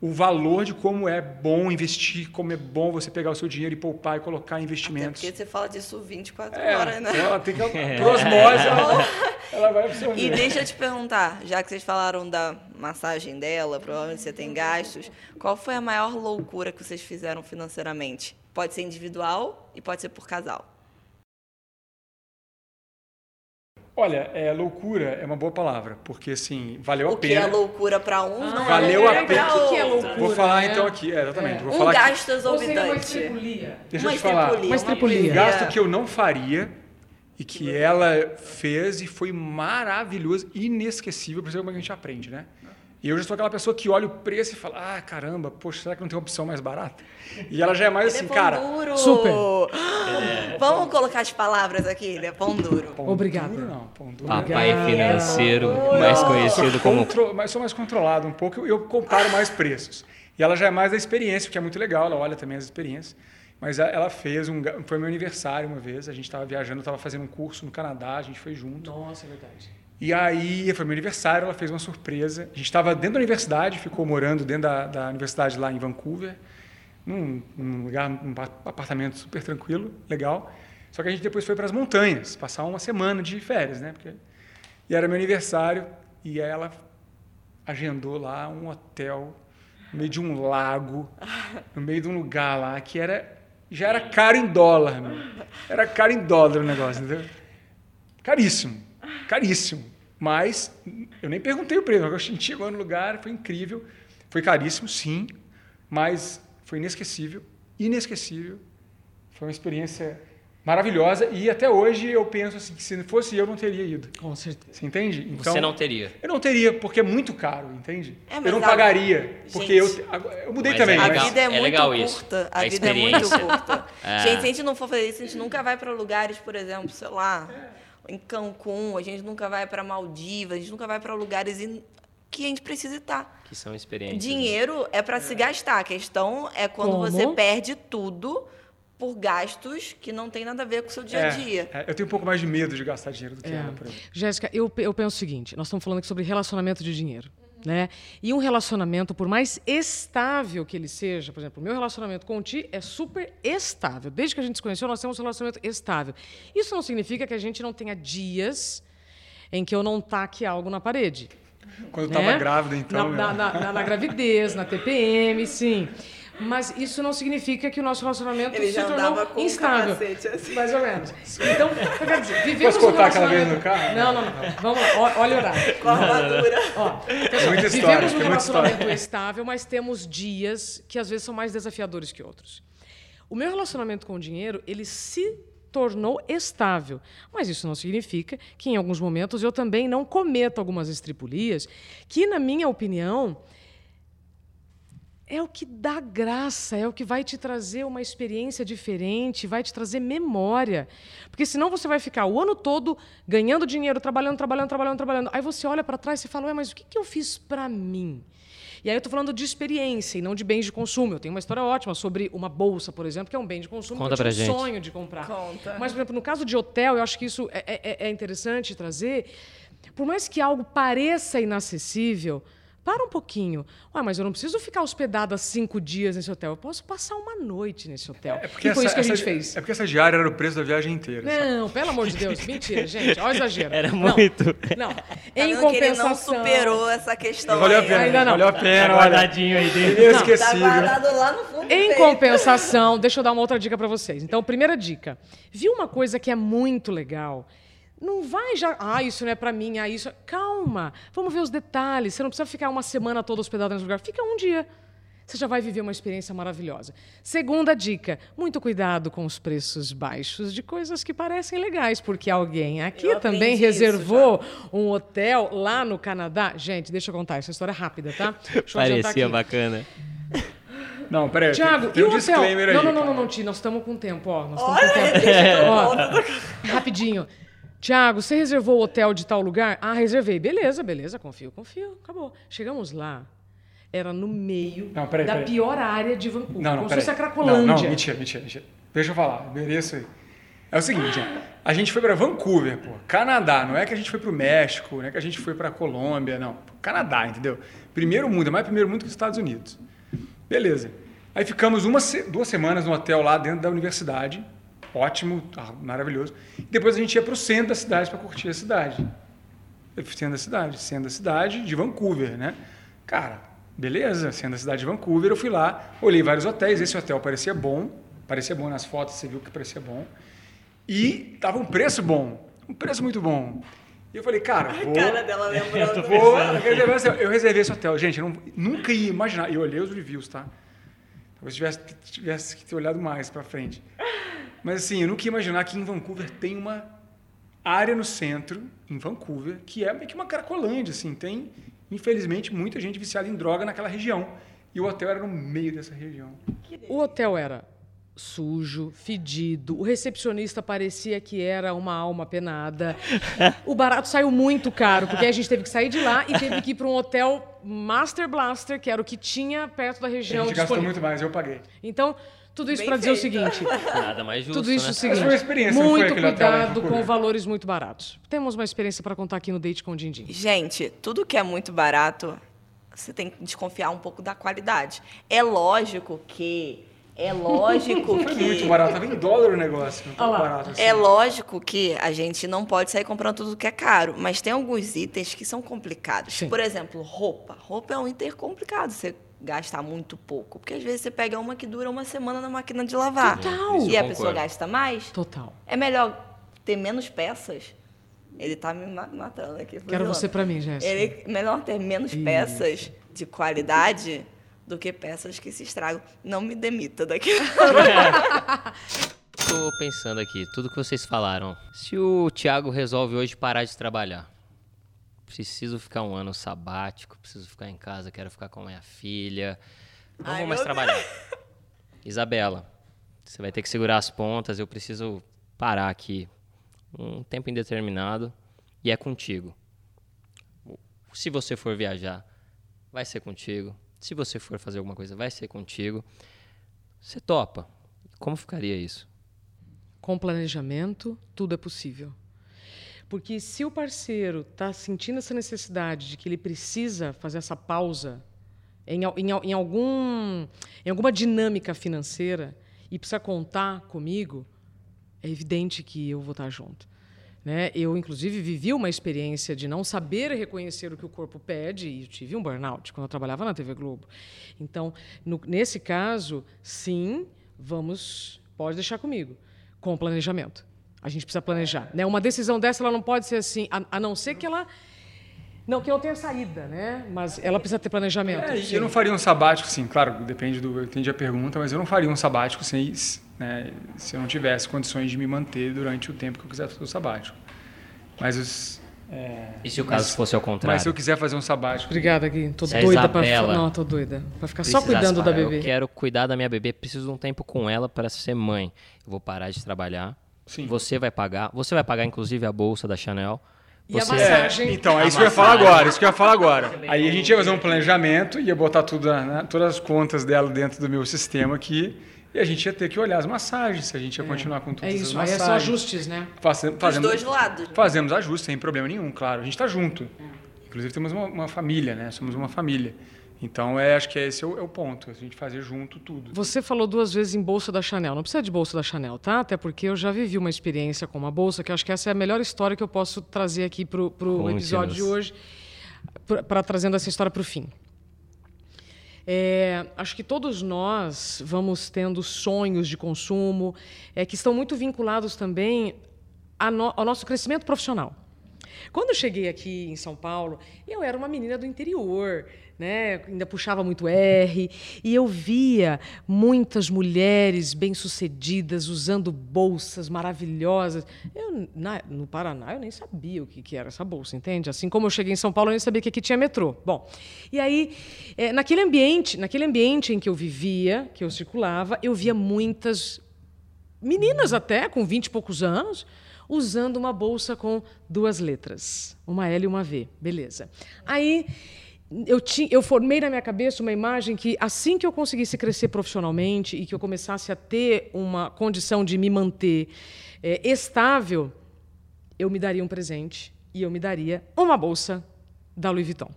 o valor de como é bom investir, como é bom você pegar o seu dinheiro e poupar e colocar em Até investimentos. porque você fala disso 24 É, horas, né? ela tem que, por osmose, ela, ela vai absorver. E deixa eu te perguntar, já que vocês falaram da massagem dela, provavelmente você tem gastos, qual foi a maior loucura que vocês fizeram financeiramente? Pode ser individual e pode ser por casal. Olha, é, loucura é uma boa palavra, porque assim, valeu a O que pena. é loucura para uns não Valeu é a loucura pena. para O que é loucura? Vou falar né? então aqui, é, exatamente. Vou Um falar gasto exorbitante. Deixa eu Uma te falar. estripulia, Uma uma estripulia. poesia. Gasto que eu não faria e que ela fez e foi maravilhoso, inesquecível, por isso é como a gente aprende, né? E eu já sou aquela pessoa que olha o preço e fala, ah, caramba, poxa, será que não tem opção mais barata? E ela já é mais Ele assim, é pão cara, duro. Super. Vamos colocar as palavras aqui, ele é pão duro. pão Obrigada. duro não, pão duro. papai Obrigada. financeiro, mais conhecido Sou como contro- mas sou mais controlado um pouco, eu, eu comparo mais preços. E ela já é mais da experiência, o que é muito legal, ela olha também as experiências. Mas ela fez um. Foi meu aniversário uma vez, a gente estava viajando, estava fazendo um curso no Canadá, a gente foi junto. Nossa, é verdade. E aí foi meu aniversário, ela fez uma surpresa. A gente estava dentro da universidade, ficou morando dentro da, da universidade lá em Vancouver, num, num lugar, num apartamento super tranquilo, legal. Só que a gente depois foi para as montanhas, passar uma semana de férias, né? Porque... E era meu aniversário e ela agendou lá um hotel no meio de um lago, no meio de um lugar lá que era já era caro em dólar, meu. Era caro em dólar o negócio, entendeu? Caríssimo, caríssimo. Mas eu nem perguntei o preço, a gente chegou no lugar, foi incrível. Foi caríssimo, sim, mas foi inesquecível, inesquecível. Foi uma experiência maravilhosa e até hoje eu penso assim que se fosse eu não teria ido. Com certeza. Você entende? Então, Você não teria. Eu não teria porque é muito caro, entende? É, eu não a- pagaria porque Gente, eu eu mudei mas também, é A legal. mas vida é, É muito legal isso. curta. A, A vida é muito experiência. curta. É. Gente, se a gente não for fazer isso, a gente nunca vai para lugares, por exemplo, sei lá, em Cancún, a gente nunca vai para Maldivas, a gente nunca vai para lugares in- que a gente precisa estar. Que são experiências. Dinheiro é para se gastar. A questão é quando Como? você perde tudo por gastos que não tem nada a ver com o seu dia a dia. É, é, eu tenho um pouco mais de medo de gastar dinheiro do que É. ela, por exemplo. Jéssica, eu, eu penso o seguinte: nós estamos falando aqui sobre relacionamento de dinheiro. Né? E um relacionamento, por mais estável que ele seja, por exemplo, o meu relacionamento com o Ti é super estável. Desde que a gente se conheceu, nós temos um relacionamento estável. Isso não significa que a gente não tenha dias em que eu não taque algo na parede. Quando eu né? estava grávida, então. Na, eu- na- na- na gravidez, na TPM, sim. Mas isso não significa que o nosso relacionamento Ele se já tornou andava com um instável. capacete assim. Mais ou menos. Então, eu quero dizer, vivemos Posso um contar aquela vez no carro? Não, não, não. Vamos lá, olha o horário. Com a armadura. Ó, muita história, vivemos um história. relacionamento estável, mas temos dias que às vezes são mais desafiadores que outros. O meu relacionamento com o dinheiro, ele se tornou estável. Mas isso não significa que em alguns momentos eu também não cometo algumas estripulias que, na minha opinião, é o que dá graça, é o que vai te trazer uma experiência diferente, vai te trazer memória. Porque senão você vai ficar o ano todo ganhando dinheiro, trabalhando, trabalhando, trabalhando, trabalhando. Aí você olha para trás e fala, ué, mas o que, que eu fiz para mim? E aí eu estou falando de experiência e não de bens de consumo. Eu tenho uma história ótima sobre uma bolsa, por exemplo, que é um bem de consumo Conta que eu tinha um gente. sonho de comprar. Conta. Mas, por exemplo, no caso de hotel, eu acho que isso é, é- é interessante trazer. Por mais que algo pareça inacessível, para um pouquinho. Ué, mas eu não preciso ficar hospedada cinco dias nesse hotel. Eu posso passar uma noite nesse hotel. É porque e foi essa- isso que a gente essa- fez. É porque essa diária era o preço da viagem inteira. sabe? Não, pelo amor de Deus, mentira, gente. Olha o exagero. Era Não, muito. Não, Tá em que ele não compensação. superou essa questão. Valeu a pena, Ainda não. valeu a pena. Tá guardadinho aí dentro. Tá Inesquecível. guardado lá no fundo. do Em peito. compensação, deixa eu dar uma outra dica para vocês. Então, primeira dica. Viu uma coisa que é muito legal? Não vai já, ah, isso não é para mim, ah, isso. Calma, vamos ver os detalhes. Você não precisa ficar uma semana toda hospedado nesse lugar. Fica um dia. Você já vai viver uma experiência maravilhosa. Segunda dica: muito cuidado com os preços baixos de coisas que parecem legais, porque alguém aqui Eu também isso reservou um hotel lá no Canadá. Gente, deixa eu contar, essa história é rápida, tá? Deixa eu adiantar Parecia bacana. Não, peraí. Tiago, tem, tem um o hotel? disclaimer aí. Não, não, não, não, não, Ti, nós estamos com tempo, ó. Nós estamos com tempo. eu Ó, rapidinho. Tiago, você reservou o hotel de tal lugar? Ah, reservei. Beleza, beleza, confio, confio. Acabou. Chegamos lá. Era no meio Não, peraí, da peraí. pior área de Vancouver. Não, não, como se fosse a Não, Cracolândia. não, mentira, mentira, mentira. Deixa eu falar, mereço aí. É o seguinte, a gente foi para Vancouver, pô, Canadá. Não é que a gente foi para o México, não é que a gente foi para Colômbia, não. Canadá, entendeu? Primeiro mundo, é mais primeiro mundo que os Estados Unidos. Beleza. Aí ficamos uma, duas semanas no hotel lá dentro da universidade. Ótimo, tá, maravilhoso. E depois a gente ia para o centro da cidade para curtir a cidade. Centro da cidade, centro da cidade de Vancouver, né? Cara, beleza, centro da cidade de Vancouver, eu fui lá, olhei vários hotéis, esse hotel parecia bom, parecia bom nas fotos, você viu que parecia bom. E tava um preço bom, um preço muito bom. E eu falei, cara, vou, Cara dela lembrando. vou eu reservei esse hotel. Gente, eu não- nunca ia imaginar, e eu olhei os reviews, tá? Talvez tivesse, tivesse que ter olhado mais para frente. Mas assim, eu nunca ia imaginar que em Vancouver tem uma área no centro, em Vancouver, que é meio que uma caracolândia, assim, tem, infelizmente, muita gente viciada em droga naquela região. E o hotel era no meio dessa região. O hotel era sujo, fedido, o recepcionista parecia que era uma alma penada. O barato saiu muito caro, porque a gente teve que sair de lá e teve que ir para um hotel Master Blaster, que era o que tinha perto da A região gente gastou muito mais, eu paguei. Então, Tudo isso para dizer o seguinte: Nada mais justo, tudo isso né? o seguinte. Foi uma experiência, muito cuidado com valores muito baratos. Temos uma experiência para contar aqui no Date com o Dindim. Gente, tudo que é muito barato, você tem que desconfiar um pouco da qualidade. É lógico que. É lógico Foi muito que. barato, tava em dólar o negócio, não barato assim. É lógico que a gente não pode sair comprando tudo que é caro, mas tem alguns itens que são complicados. Sim. Por exemplo, roupa. Roupa é um item complicado, você gastar muito pouco. Porque às vezes você pega uma que dura uma semana na máquina de lavar. Total. Isso E a pessoa gasta mais. Total. É melhor ter menos peças. Ele tá me ma- matando aqui. Quero você para mim, Jéssica. Ele melhor ter menos Isso. peças de qualidade do que peças que se estragam. Não me demita daqui. Tô pensando aqui, tudo que vocês falaram. Se o Thiago resolve hoje parar de trabalhar, preciso ficar um ano sabático, preciso ficar em casa, quero ficar com a minha filha, não Ai, vou mais trabalhar. Isabela, você vai ter que segurar as pontas, eu preciso parar aqui um tempo indeterminado e é contigo. Se você for viajar, vai ser contigo. Se você for fazer alguma coisa, vai ser contigo. Você topa? Como ficaria isso? Com planejamento, tudo é possível. Porque se o parceiro está sentindo essa necessidade de que ele precisa fazer essa pausa em, em em algum, em alguma dinâmica financeira e precisa contar comigo, é evidente que eu vou estar junto. Né? Eu, inclusive, vivi uma experiência de não saber reconhecer o que o corpo pede e tive um burnout quando eu trabalhava na TV Globo. Então, no- nesse caso, sim, vamos, pode deixar comigo, com planejamento. A gente precisa planejar. Né? Uma decisão dessa ela não pode ser assim, a, a não ser que ela não que não tenha saída, né? Mas ela precisa ter planejamento. É, e sim. eu não faria um sabático, sim, claro, depende do. Eu entendi a pergunta, mas eu não faria um sabático sem, né, se eu não tivesse condições de me manter durante o tempo que eu quiser fazer o sabático. Mas os. é, E se o caso mas- fosse ao Mas contrário? se eu quiser fazer um sabático. Obrigada, Gui. Tô Se a doida para Isabela Não, tô doida. Para ficar só cuidando da bebê. Eu quero cuidar da minha bebê, preciso de um tempo com ela para ser mãe. Eu vou parar de trabalhar. Sim. Você vai pagar. Você vai pagar, inclusive, a bolsa da Chanel. E a Você- massagem? É, então, é isso que eu ia falar agora, isso que eu ia falar agora. Aí a gente ia fazer um planejamento, ia botar tudo, né, todas as contas dela dentro do meu sistema aqui, e a gente ia ter que olhar as massagens, se a gente ia continuar com É todas as isso, aí é só ajustes, né? Faze- Dos fazemos- dois lados. né? Fazemos ajustes, sem problema nenhum, claro. A gente está junto. Inclusive temos uma, uma família, né? Somos uma família. Então, é, acho que esse é o, é o ponto, a gente fazer junto tudo. Você falou duas vezes em bolsa da Chanel. Não precisa de bolsa da Chanel, tá? Até porque eu já vivi uma experiência com uma bolsa, que eu acho que essa é a melhor história que eu posso trazer aqui para o episódio de hoje, para trazendo essa história para o fim. É, acho que todos nós vamos tendo sonhos de consumo é, que estão muito vinculados também a no- ao nosso crescimento profissional. Quando eu cheguei aqui em São Paulo, eu era uma menina do interior, né? ainda puxava muito R, e eu via muitas mulheres bem-sucedidas usando bolsas maravilhosas. Eu, na- no Paraná, eu nem sabia o que, que era essa bolsa, entende? Assim como eu cheguei em São Paulo, eu nem sabia que aqui tinha metrô. Bom, e aí, eh, naquele ambiente, naquele ambiente em que eu vivia, que eu circulava, eu via muitas meninas até, com 20 e poucos anos, usando uma bolsa com duas letras, uma L e uma V. Beleza. Aí eu, ti, eu formei na minha cabeça uma imagem que assim que eu conseguisse crescer profissionalmente e que eu começasse a ter uma condição de me manter eh, estável, eu me daria um presente e eu me daria uma bolsa da Louis Vuitton.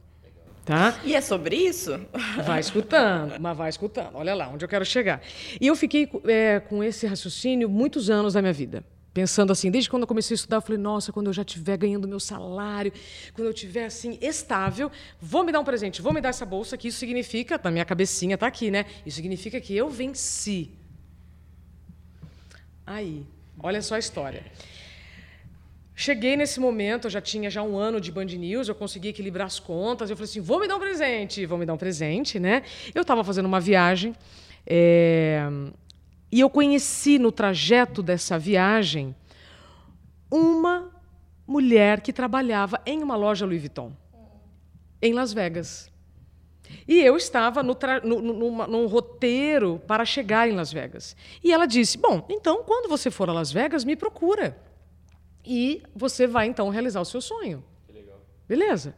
Tá? E é sobre isso? Vai escutando, mas vai escutando. Olha lá onde eu quero chegar. E eu fiquei é, com esse raciocínio muitos anos da minha vida. Pensando assim, desde quando eu comecei a estudar, eu falei, nossa, quando eu já estiver ganhando meu salário, quando eu estiver assim, estável, vou me dar um presente, vou me dar essa bolsa, que isso significa, na minha cabecinha tá aqui, né? Isso significa que eu venci. Aí, olha só a história. Cheguei nesse momento, eu já tinha já um ano de Band News, eu consegui equilibrar as contas. Eu falei assim: vou me dar um presente, vou me dar um presente, né? Eu estava fazendo uma viagem é, e eu conheci no trajeto dessa viagem uma mulher que trabalhava em uma loja Louis Vuitton, em Las Vegas. E eu estava no no- numa- num roteiro para chegar em Las Vegas. E ela disse: Bom, então, quando você for a Las Vegas, me procura. E você vai, então, realizar o seu sonho. Beleza.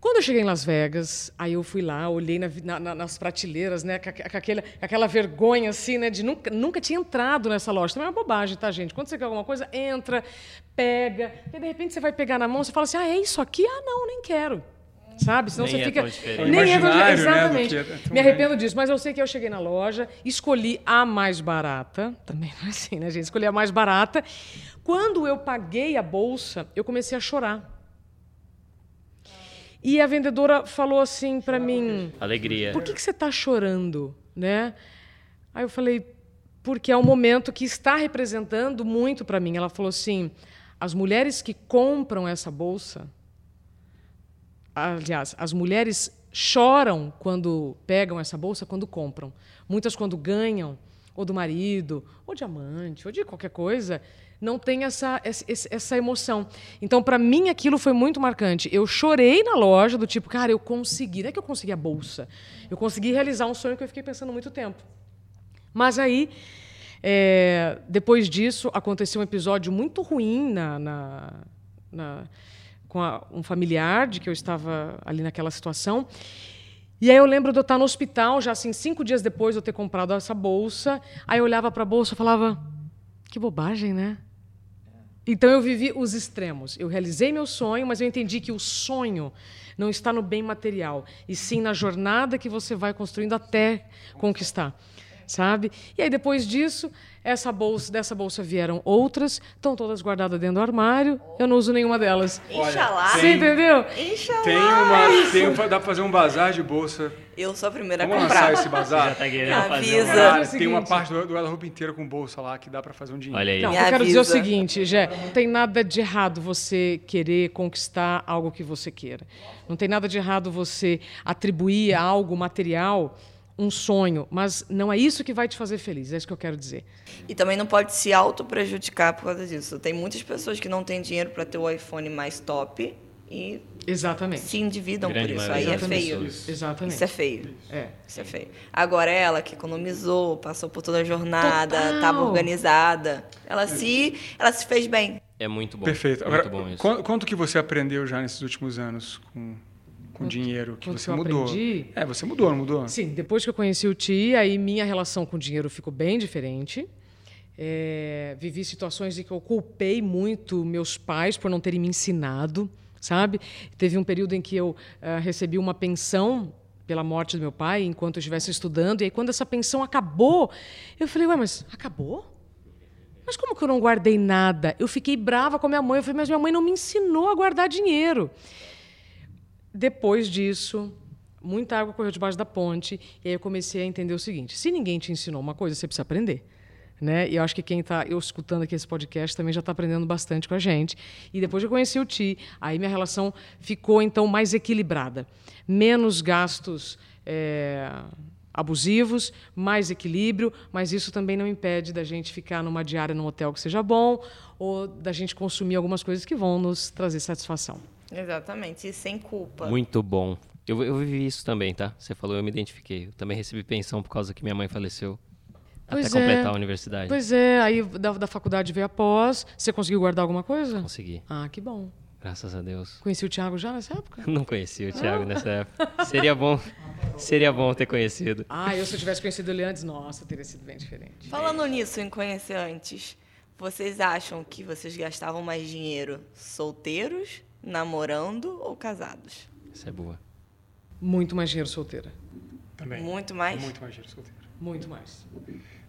Quando eu cheguei em Las Vegas, aí eu fui lá, olhei na, na, nas prateleiras, né, com, com, aquela, aquela vergonha assim, né, de nunca, nunca tinha entrado nessa loja. Também é uma bobagem, tá, gente? Quando você quer alguma coisa, entra, pega, e de repente você vai pegar na mão, você fala assim: ah, é isso aqui? Ah, não, nem quero sabe? Senão Nem você é fica. Nem é tão né, Exatamente. que é tão Me arrependo disso, mas eu sei que eu cheguei na loja, escolhi a mais barata. Também não é assim, né, gente? Escolhi a mais barata. Quando eu paguei a bolsa, eu comecei a chorar. E a vendedora falou assim para mim: Alegria. por que, que você está chorando, né? Aí eu falei, porque é um momento que está representando muito para mim. Ela falou assim, as mulheres que compram essa bolsa, aliás, as mulheres choram quando pegam essa bolsa, quando compram. Muitas quando ganham, ou do marido, ou de amante, ou de qualquer coisa, não tem essa, essa, emoção. Então, para mim, aquilo foi muito marcante. Eu chorei na loja, do tipo, cara, eu consegui. Não é que eu consegui a bolsa. Eu consegui realizar um sonho que eu fiquei pensando muito tempo. Mas aí, é, depois disso, aconteceu um episódio muito ruim na, na, na- com a- um familiar de que eu estava ali naquela situação. E aí eu lembro de eu estar no hospital, já assim, cinco dias depois de eu ter comprado essa bolsa. Aí eu olhava para a bolsa e falava, que bobagem, né? Então eu vivi os extremos. Eu realizei meu sonho, mas eu entendi que o sonho não está no bem material, e sim na jornada que você vai construindo até conquistar, sabe? E aí depois disso, essa bolsa, dessa bolsa vieram outras, estão todas guardadas dentro do armário. Eu não uso nenhuma delas. Inxalá. Você entendeu? Inxalá. Tem uma. Tem, um- dá pra fazer um bazar de bolsa. Eu sou a primeira a Vamos comprar. lançar esse bazar? Já tá querendo Me fazer avisa. um... É tem uma parte do, do guarda-roupa inteiro com bolsa lá que dá pra fazer um dinheiro. Olha aí. Não, Me eu quero dizer o avisa. seguinte, Gé, não tem nada de errado você querer conquistar algo que você queira. Não tem nada de errado você atribuir a algo material um sonho, mas não é isso que vai te fazer feliz, é isso que eu quero dizer. E também não pode se auto-prejudicar por causa disso. Tem muitas pessoas que não têm dinheiro para ter o iPhone mais top e Exatamente. se endividam Grande por isso. Aí é das feio. pessoas. Exatamente. Isso é feio. É. Isso é feio. Agora ela que economizou, passou por toda a jornada, estava organizada, ela se, ela se fez bem. É muito bom. Perfeito. Muito Agora, bom isso. quan- quanto que você aprendeu já nesses últimos anos com, com dinheiro? Que você que eu mudou? aprendi? É, você mudou, não mudou? Sim, depois que eu conheci o Ti, aí minha relação com o dinheiro ficou bem diferente. É, vivi situações em que eu culpei muito meus pais por não terem me ensinado, sabe? Teve um período em que eu ah, recebi uma pensão pela morte do meu pai enquanto eu estivesse estudando, e aí quando essa pensão acabou, eu falei, ué, mas acabou? Mas como que eu não guardei nada? Eu fiquei brava com a minha mãe. Eu falei, mas minha mãe não me ensinou a guardar dinheiro. Depois disso, muita água correu debaixo da ponte, e aí eu comecei a entender o seguinte: se ninguém te ensinou uma coisa, você precisa aprender. Né? E eu acho que quem está eu escutando aqui esse podcast também já está aprendendo bastante com a gente. E depois eu conheci o Ti, aí minha relação ficou então mais equilibrada. Menos gastos é, abusivos, mais equilíbrio, mas isso também não impede da gente ficar numa diária num hotel que seja bom ou da gente consumir algumas coisas que vão nos trazer satisfação. Exatamente, e sem culpa. Muito bom. Eu, eu vivi isso também, tá? Você falou, eu me identifiquei. Eu também recebi pensão por causa que minha mãe faleceu. Pois até é. completar a universidade. Pois é, aí da, da faculdade veio após. Você conseguiu guardar alguma coisa? Consegui. Ah, que bom. Graças a Deus. Conheci o Thiago já nessa época? Não conheci o Thiago nessa época. Seria bom, seria bom ter conhecido. Ah, eu se eu tivesse conhecido ele antes, nossa, teria sido bem diferente. Falando nisso, em conhecer antes, vocês acham que vocês gastavam mais dinheiro solteiros, namorando ou casados? Isso é boa. Muito mais dinheiro solteira. Também. Muito mais? Muito mais dinheiro solteiro. Muito mais.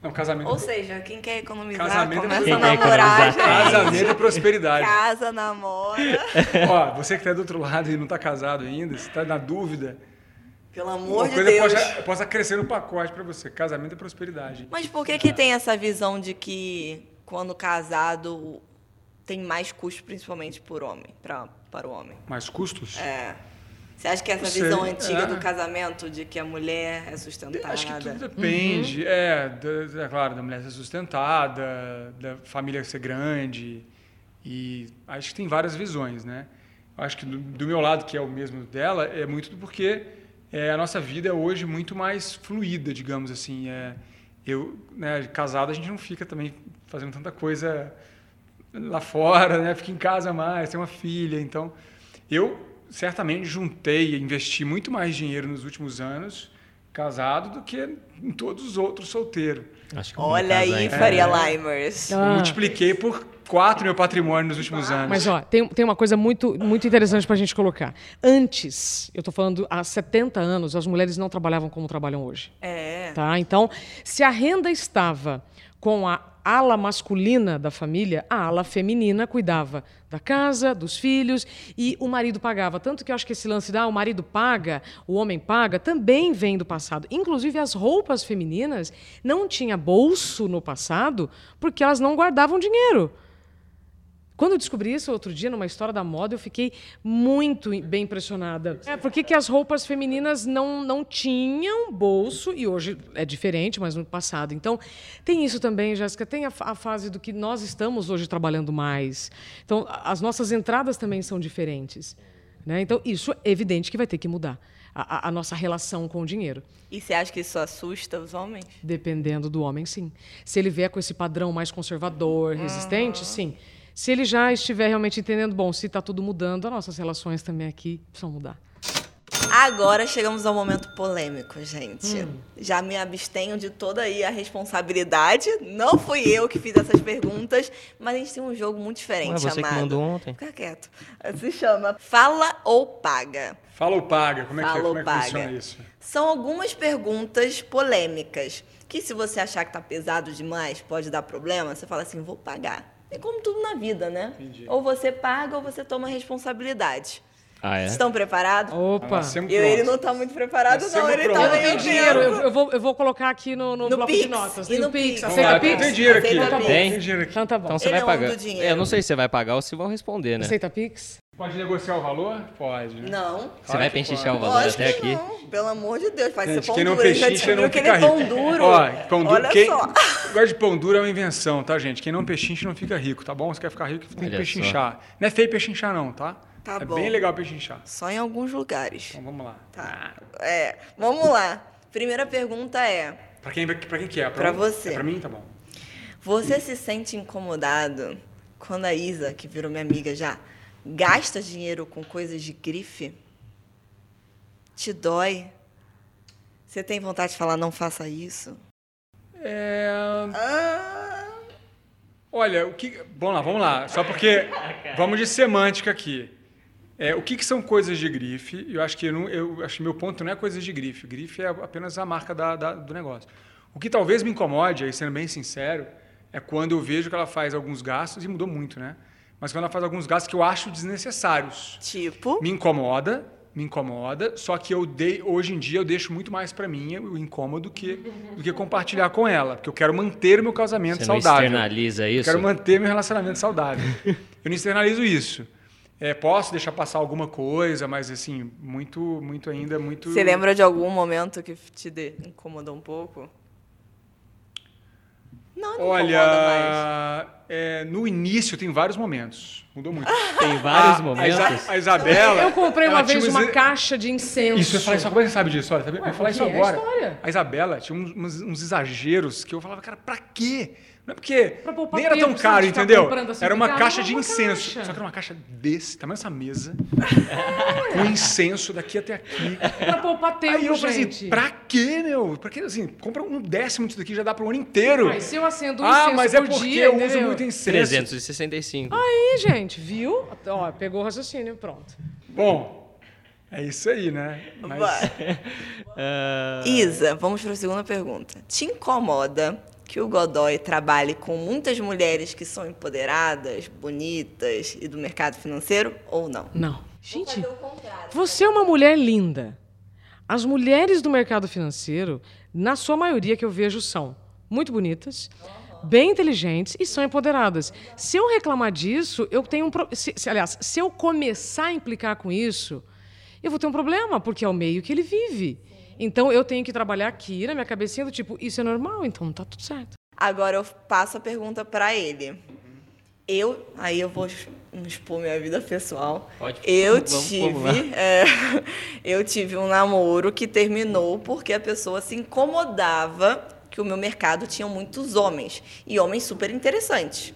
Não, casamento. Ou seja, quem quer economizar, Casamento é começa a namorar. Casamento é prosperidade. Casa, namora. Ó, você que está do outro lado e não está casado ainda, se está na dúvida, Pelo amor de Deus. possa, possa crescer no pacote para você. Casamento é prosperidade. Mas por que que tem essa visão de que quando casado tem mais custo, principalmente por homem, pra, para o homem? Mais custos? É. Você acha que essa sei, visão antiga é. do casamento, de que a mulher é sustentada? Acho que tudo depende. É, da- é claro, da mulher ser sustentada, da família ser grande. E acho que tem várias visões, né? Acho que do, do meu lado, que é o mesmo dela, é muito porque é, a nossa vida é hoje muito mais fluida, digamos assim. É, eu, né, casado, a gente não fica também fazendo tanta coisa lá fora, né? Fica em casa mais, tem uma filha. Então, eu certamente juntei e investi muito mais dinheiro nos últimos anos casado do que em todos os outros solteiro. Acho que eu Olha aí? Faria Limers. Ah. Multipliquei por quatro meu patrimônio nos últimos anos. Mas, ó, tem, tem uma coisa muito, muito interessante para a gente colocar. Antes, eu estou falando há 70 anos, as mulheres não trabalhavam como trabalham hoje. É. Tá? Então, se a renda estava com a ala masculina da família, a ala feminina cuidava da casa, dos filhos e o marido pagava. Tanto que eu acho que esse lance de ah, o marido paga, o homem paga, também vem do passado. Inclusive, as roupas femininas não tinha bolso no passado porque elas não guardavam dinheiro. Quando eu descobri isso outro dia, numa história da moda, eu fiquei muito bem impressionada. É, por que as roupas femininas não, não tinham bolso, e hoje é diferente, mas no passado. Então, tem isso também, Jéssica. Tem a, a fase do que nós estamos hoje trabalhando mais. Então, as nossas entradas também são diferentes. Né? Então, isso é evidente que vai ter que mudar. A, a- nossa relação com o dinheiro. E você acha que isso assusta os homens? Dependendo do homem, sim. Se ele vier com esse padrão mais conservador, resistente, sim. Se ele já estiver realmente entendendo, bom, se está tudo mudando, as nossas relações também aqui precisam mudar. Agora chegamos ao momento polêmico, gente. Hum. Já me abstenho de toda aí a responsabilidade. Não fui eu que fiz essas perguntas, mas a gente tem um jogo muito diferente, Ué, você que chamado... mandou ontem. Fica quieto. Se chama Fala ou Paga. Fala ou paga? Como é que, Fala como ou é que paga. funciona isso? São algumas perguntas polêmicas que se você achar que tá pesado demais, pode dar problema, você fala assim, vou pagar. É como tudo na vida, né? Entendi. Ou você paga ou você toma responsabilidade. Ah, é? Estão preparados? Opa! Nascemos Eu, ele não tá muito preparado, não. Ele tá. Eu não meio tenho dinheiro, eu, eu vou, eu vou colocar aqui no, no, No bloco Pix, de notas. e E no no Pix. Aceita lá, Pix? Tem dinheiro aqui. Aceita Tem Pix. dinheiro aqui. Então tá bom. Então você Ele vai é pagar. É, eu não sei se você vai pagar ou se vão responder, né? Aceita Pix? Pode negociar o valor? Pode. né? Não. Você Claro vai que pechinchar o valor Lógico até que aqui? não. Pelo amor de Deus, faz ser pão quem não duro. Ele já pechincha não descobriu que ele fica é rico. pão duro. Ó, pão duro. Olha quem só. gosta de pão duro é uma invenção, tá, gente? Quem não pechincha não fica rico, tá bom? Você quer ficar rico, tem que Olha pechinchar. Não é feio pechinchar, não, tá? Tá é bom. bem legal pechinchar. Só em alguns lugares. Então vamos lá. Tá. É, vamos lá. Primeira pergunta é: Pra quem, pra quem que é? Pra um? você. É pra mim? Tá bom. você se sente incomodado quando a Isa, que virou minha amiga já, gasta dinheiro com coisas de grife? Te dói? Você tem vontade de falar, não faça isso? É... Ah, Olha, o que. Vamos lá, vamos lá. Só porque. Vamos de semântica aqui. É, o que, que são coisas de grife? Eu acho que eu, não- eu acho que meu ponto não é coisas de grife. Grife é apenas a marca da- da- do negócio. O que talvez me incomode, aí sendo bem sincero, é quando eu vejo que ela faz alguns gastos, e mudou muito, né? Mas quando ela faz alguns gastos que eu acho desnecessários. tipo, Me incomoda, me incomoda, só que eu dei, hoje em dia eu deixo muito mais para mim o incômodo que, do que compartilhar com ela, porque eu quero manter o meu casamento Você não saudável. externaliza Eu isso? quero manter meu relacionamento saudável. eu não externalizo isso. É, posso deixar passar alguma coisa, mas assim, muito, muito ainda, muito. você lembra de algum momento que te incomodou um pouco? Não, não. Olha, é, no início tem vários momentos. Mudou muito. Tem vários A- momentos. A, Isa- a Isabela. Eu comprei uma vez uma caixa de incenso. Isso, eu falar isso. Como é que você sabe disso? Olha, tá eu falar isso é agora. história. A Isabela tinha uns, uns- uns exageros que eu falava, cara, pra quê? Não é porque nem era tão caro, entendeu? assim era uma caixa de uma incenso. caixa. Só que era uma caixa desse, tamanho dessa mesa, com incenso daqui até aqui. Pra poupar tempo, Aí eu falei assim, pra quê, meu? Pra quê, assim, compra um décimo disso daqui, já dá pro ano inteiro. Mas se eu acendo um ah, incenso mas é por porque dia, eu uso entendeu? muito incenso. 365. Aí, gente, viu? Ó, pegou o raciocínio, pronto. Bom, é isso aí, né? Mas. Ah, Isa, vamos para a segunda pergunta. Te incomoda que o Godoy trabalhe com muitas mulheres que são empoderadas, bonitas e do mercado financeiro ou não? Não. Gente, você é uma mulher linda. As mulheres do mercado financeiro, na sua maioria que eu vejo, são muito bonitas, bem inteligentes e são empoderadas. Se eu reclamar disso, eu tenho um pro... se, se- aliás, se eu começar a implicar com isso, eu vou ter um problema, porque é o meio que ele vive. Então eu tenho que trabalhar aqui na minha cabecinha do tipo, isso é normal, então tá tudo certo. Agora eu passo a pergunta para ele. Eu, aí eu vou expor minha vida pessoal. Pode. Eu Vamos- vamos tive, é, eu tive um namoro que terminou porque a pessoa se incomodava que o meu mercado tinha muitos homens e homens super interessantes.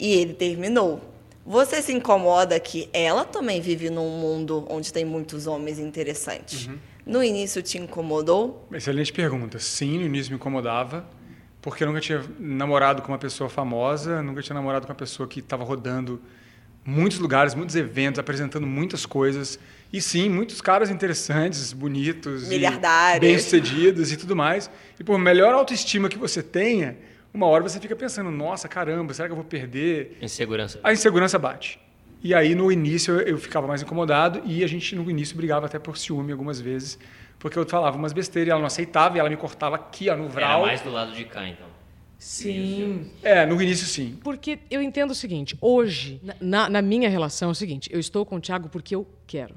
E ele terminou. Você se incomoda que ela também vive num mundo onde tem muitos homens interessantes. Uhum. No início te incomodou? Excelente pergunta. Sim, no início me incomodava, porque eu nunca tinha namorado com uma pessoa famosa, nunca tinha namorado com uma pessoa que estava rodando muitos lugares, muitos eventos, apresentando muitas coisas. E sim, muitos caras interessantes, bonitos, bem-sucedidos e tudo mais. E por melhor autoestima que você tenha, uma hora você fica pensando, nossa, caramba, será que eu vou perder? Insegurança. A insegurança bate. E aí, no início, eu ficava mais incomodado e a gente, no início, brigava até por ciúme algumas vezes, porque eu falava umas besteiras e ela não aceitava e ela me cortava aqui, ó, no Era vral. mais do lado de cá, então. Sim. É, no início, sim. Porque eu entendo o seguinte, hoje, na, na minha relação, é o seguinte, eu estou com o Thiago porque eu quero.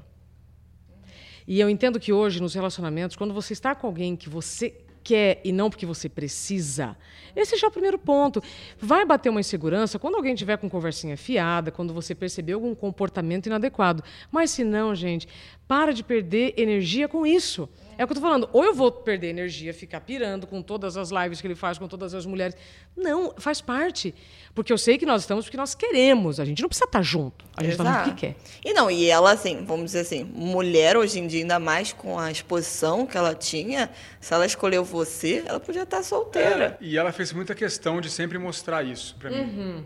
E eu entendo que hoje, nos relacionamentos, quando você está com alguém que você quer e não porque você precisa, esse já é o primeiro ponto. Vai bater uma insegurança quando alguém tiver com conversinha fiada, quando você perceber algum comportamento inadequado. Mas se não, gente, para de perder energia com isso. É o que eu tô falando. Ou eu vou perder energia, ficar pirando com todas as lives que ele faz com todas as mulheres. Não, faz parte. Porque eu sei que nós estamos porque nós queremos. A gente não precisa estar junto. A gente está junto porque quer. E não, e ela, assim, vamos dizer assim, mulher hoje em dia, ainda mais com a exposição que ela tinha, se ela escolheu você, ela podia estar solteira. E ela fez muita questão de sempre mostrar isso para mim. Uhum.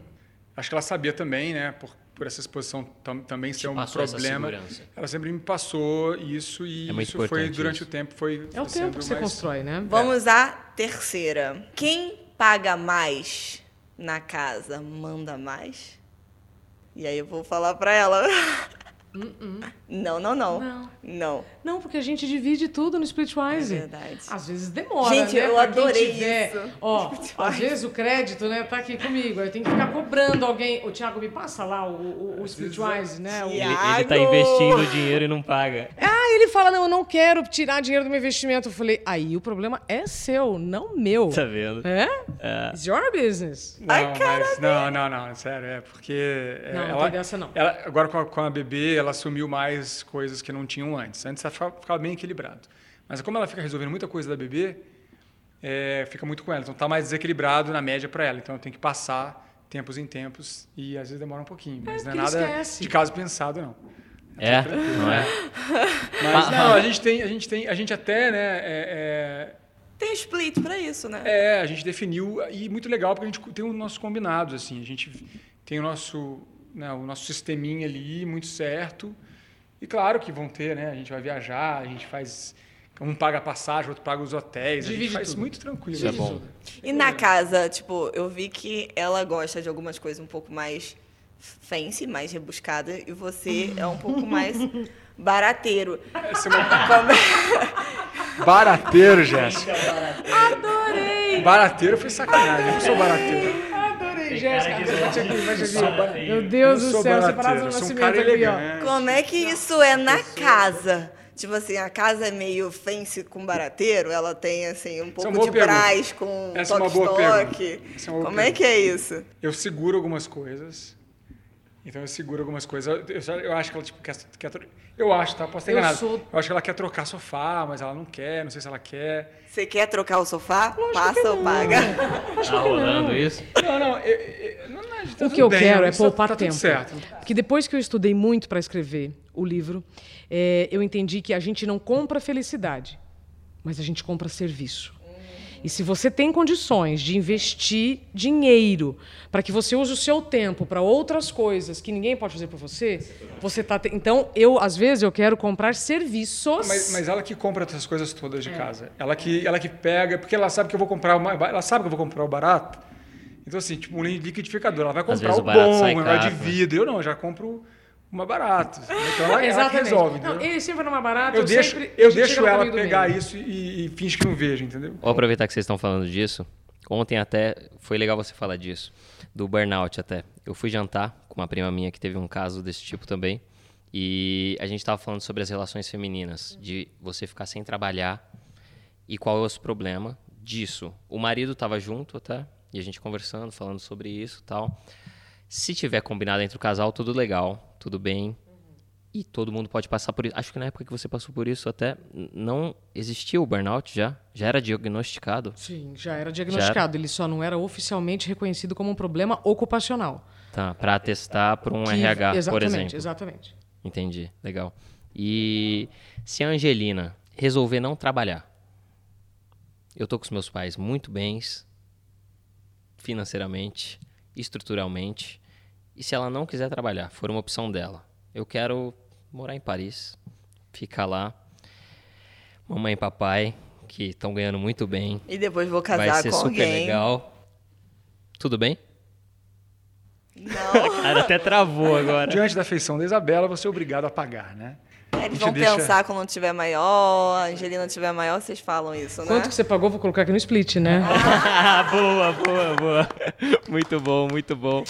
Acho que ela sabia também, né, por, por essa exposição tam, também ser um problema. Ela sempre me passou isso e É isso foi durante isso. o tempo foi É o tempo que você mais- constrói, né? Vamos à terceira. Quem paga mais na casa manda mais? E aí eu vou falar pra ela. Não, não, não. Não. Não. Não, porque a gente divide tudo no Splitwise. É verdade. Às vezes demora, Gente, né? eu pra adorei tiver. isso. Ó, às vezes o crédito, né, tá aqui comigo. Eu tenho que ficar cobrando alguém. O Thiago me passa lá o, o, o Splitwise, né? O-. Ele, ele tá investindo dinheiro e não paga. Ah, ele fala, não, eu não quero tirar dinheiro do meu investimento. Eu falei, aí o problema é seu, não meu. Tá vendo? É? É. It's your business. Não, Ai, cara mas, não, não, não, sério, é porque é, Não, não ela, tem dessa, não. ela- agora com a, com a bebê, ela assumiu mais coisas que não tinham antes. Antes ela ficava, bem equilibrado. Mas como ela fica resolvendo muita coisa da bebê, é, fica muito com ela. Então tá mais desequilibrado na média para ela. Então eu tenho que passar tempos em tempos e às vezes demora um pouquinho. Mas não é nada esquece. de caso pensado, não. É, não é? Mas não, a gente tem, a gente tem, a gente até, né, é, Tem split pra isso, né? é, é, a gente definiu e muito legal porque a gente tem os nossos combinados assim, a gente tem o nosso, né, o nosso sisteminha ali muito certo e claro que vão ter, né, a gente vai viajar, a gente faz um paga a passagem, outro paga os hotéis, a Divide gente faz tudo. muito tranquilo. Isso é bom. E na casa, tipo, eu vi que ela gosta de algumas coisas um pouco mais fancy, mais rebuscada, e você é um pouco mais barateiro. É uma- Como- Barateiro, Jéssica. Adorei! Barateiro foi sacanagem, eu não sou barateiro. Jéssica. Bate aqui, bate aqui. barateiro. Meu Deus Eu do céu, separado do um nascimento aqui, ó. Como é que isso é na casa? Tipo assim, a casa é meio fancy com barateiro, ela tem assim um é pouco boa de pergunta. brás com Essa é uma toque boa pergunta. toque. Essa é uma boa Como é que é isso? Eu seguro algumas coisas. Então eu seguro algumas coisas. Eu, eu- eu acho que ela tipo, quer, quer Eu acho, tá? Posso estar Eu sou- Eu acho que ela quer trocar sofá, mas ela não quer, não sei se ela quer. Você quer trocar o sofá? Passa ou paga? Tá rolando isso? Não, não, eu, eu- não, não, tá O que eu bem, quero é poupar tá tempo. Tudo certo. Porque depois que eu estudei muito para escrever o livro, é, eu entendi que a gente não compra felicidade, mas a gente compra serviço. E se você tem condições de investir dinheiro para que você use o seu tempo para outras coisas que ninguém pode fazer por você, você tá. te- Então, eu às vezes eu quero comprar serviços. Mas, mas ela que compra essas coisas todas É. de casa. Ela que, ela que pega, porque ela sabe que eu vou comprar o mais ba- ela sabe que eu vou comprar o barato. Então, assim, tipo um liquidificador. Ela vai comprar o o barato bom, sai negócio de né? vidro. Eu não, eu já compro o mais barato. Então ela, ela resolve, Não, ele sempre vai mais barato. Eu, deixo, sempre, eu deixo ela pegar isso e, e finge que não vejo, entendeu? Vou aproveitar que vocês estão falando disso. Ontem até foi legal você falar disso, do burnout até. Eu fui jantar com uma prima minha que teve um caso desse tipo também. E a gente estava falando sobre as relações femininas, de você ficar sem trabalhar e qual é o problema disso. O marido estava junto até, e a gente conversando, falando sobre isso e tal. Se tiver combinado entre o casal, tudo legal, tudo bem. E todo mundo pode passar por isso. Acho que na época que você passou por isso até não existia o burnout já? Já era diagnosticado? Sim, já era diagnosticado. Já era? Ele só não era oficialmente reconhecido como um problema ocupacional. Tá, para atestar por um que, RH, por exemplo. Exatamente. Entendi, legal. E se a Angelina resolver não trabalhar, eu tô com os meus pais muito bens, financeiramente, estruturalmente, e se ela não quiser trabalhar, for uma opção dela, eu quero morar em Paris, ficar lá, mamãe e papai, que estão ganhando muito bem. E depois vou casar Vai ser com super alguém. legal. Tudo bem? Não. cara até travou agora. Diante da feição da Isabela, você é obrigado a pagar, né? Eles vão deixa... pensar quando tiver maior, a Angelina tiver maior, vocês falam isso, né? Quanto que você pagou? Vou colocar aqui no split, né? boa, boa, boa. Muito bom, muito bom.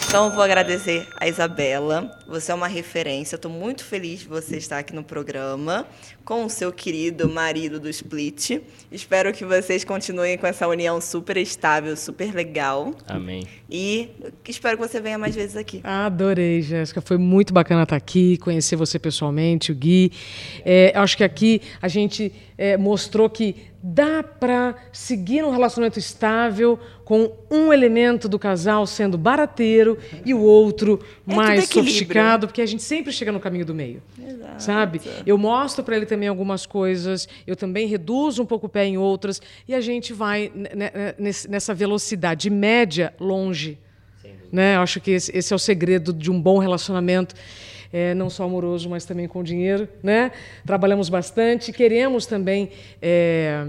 Então, vou agradecer a Isabela. Você é uma referência. Estou muito feliz de você estar aqui no programa com o seu querido marido do Split. Espero que vocês continuem com essa união super estável, super legal. Amém. E espero que você venha mais vezes aqui. Adorei, Jéssica. Foi muito bacana estar aqui, conhecer você pessoalmente, o Gui. É, acho que aqui a gente é, mostrou que dá para seguir um relacionamento estável com um elemento do casal sendo barateiro e o outro é mais sofisticado, porque a gente sempre chega no caminho do meio. Exato. Sabe? Eu mostro para ele também algumas coisas, eu também reduzo um pouco o pé em outras e a gente vai nessa velocidade média longe. Né? Eu acho que esse, esse é o segredo de um bom relacionamento é, não só amoroso, mas também com dinheiro. Né? Trabalhamos bastante, queremos também é,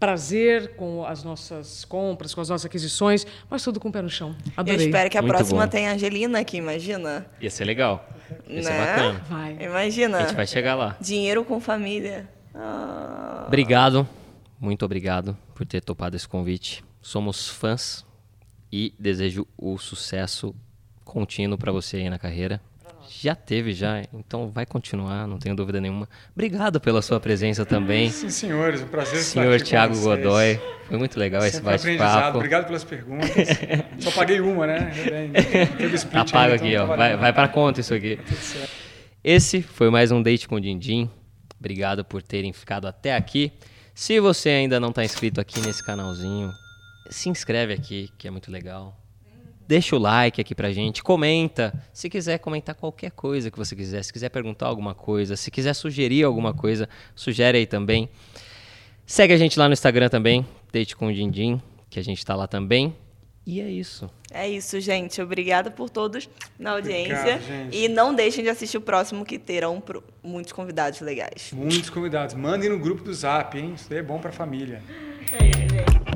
prazer com as nossas compras, com as nossas aquisições, mas tudo com o pé no chão. Adorei. Eu espero que a Muito próxima bom. tenha a Angelina aqui, imagina. Ia ser legal. Ia né? ser bacana. Vai. Imagina. A gente vai chegar lá. Dinheiro com família. Ah. Obrigado. Muito obrigado por ter topado esse convite. Somos fãs e desejo o sucesso contínuo para você aí na carreira já teve já, então vai continuar, não tenho dúvida nenhuma. Obrigado pela sua presença também. Sim, senhores, um prazer Senhor estar Tiago Godoy, foi muito legal esse bate-papo. Obrigado pelas perguntas. Só paguei uma, né? Tá pago aqui, então ó. Vai, vai para conta isso aqui. Esse foi mais um Date com Dindim. Obrigado por terem ficado até aqui. Se você ainda não está inscrito aqui nesse canalzinho, se inscreve aqui, que é muito legal deixa o like aqui pra gente, comenta. Se quiser comentar qualquer coisa que você quiser, se quiser perguntar alguma coisa, se quiser sugerir alguma coisa, sugere aí também. Segue a gente lá no Instagram também, Date com o Dindim, que a gente tá lá também. E é isso. É isso, gente. Obrigada por todos na audiência. Obrigado, e não deixem de assistir o próximo, que terão muitos convidados legais. Muitos convidados. Mandem no grupo do Zap, hein? Isso é bom pra família. É isso, gente.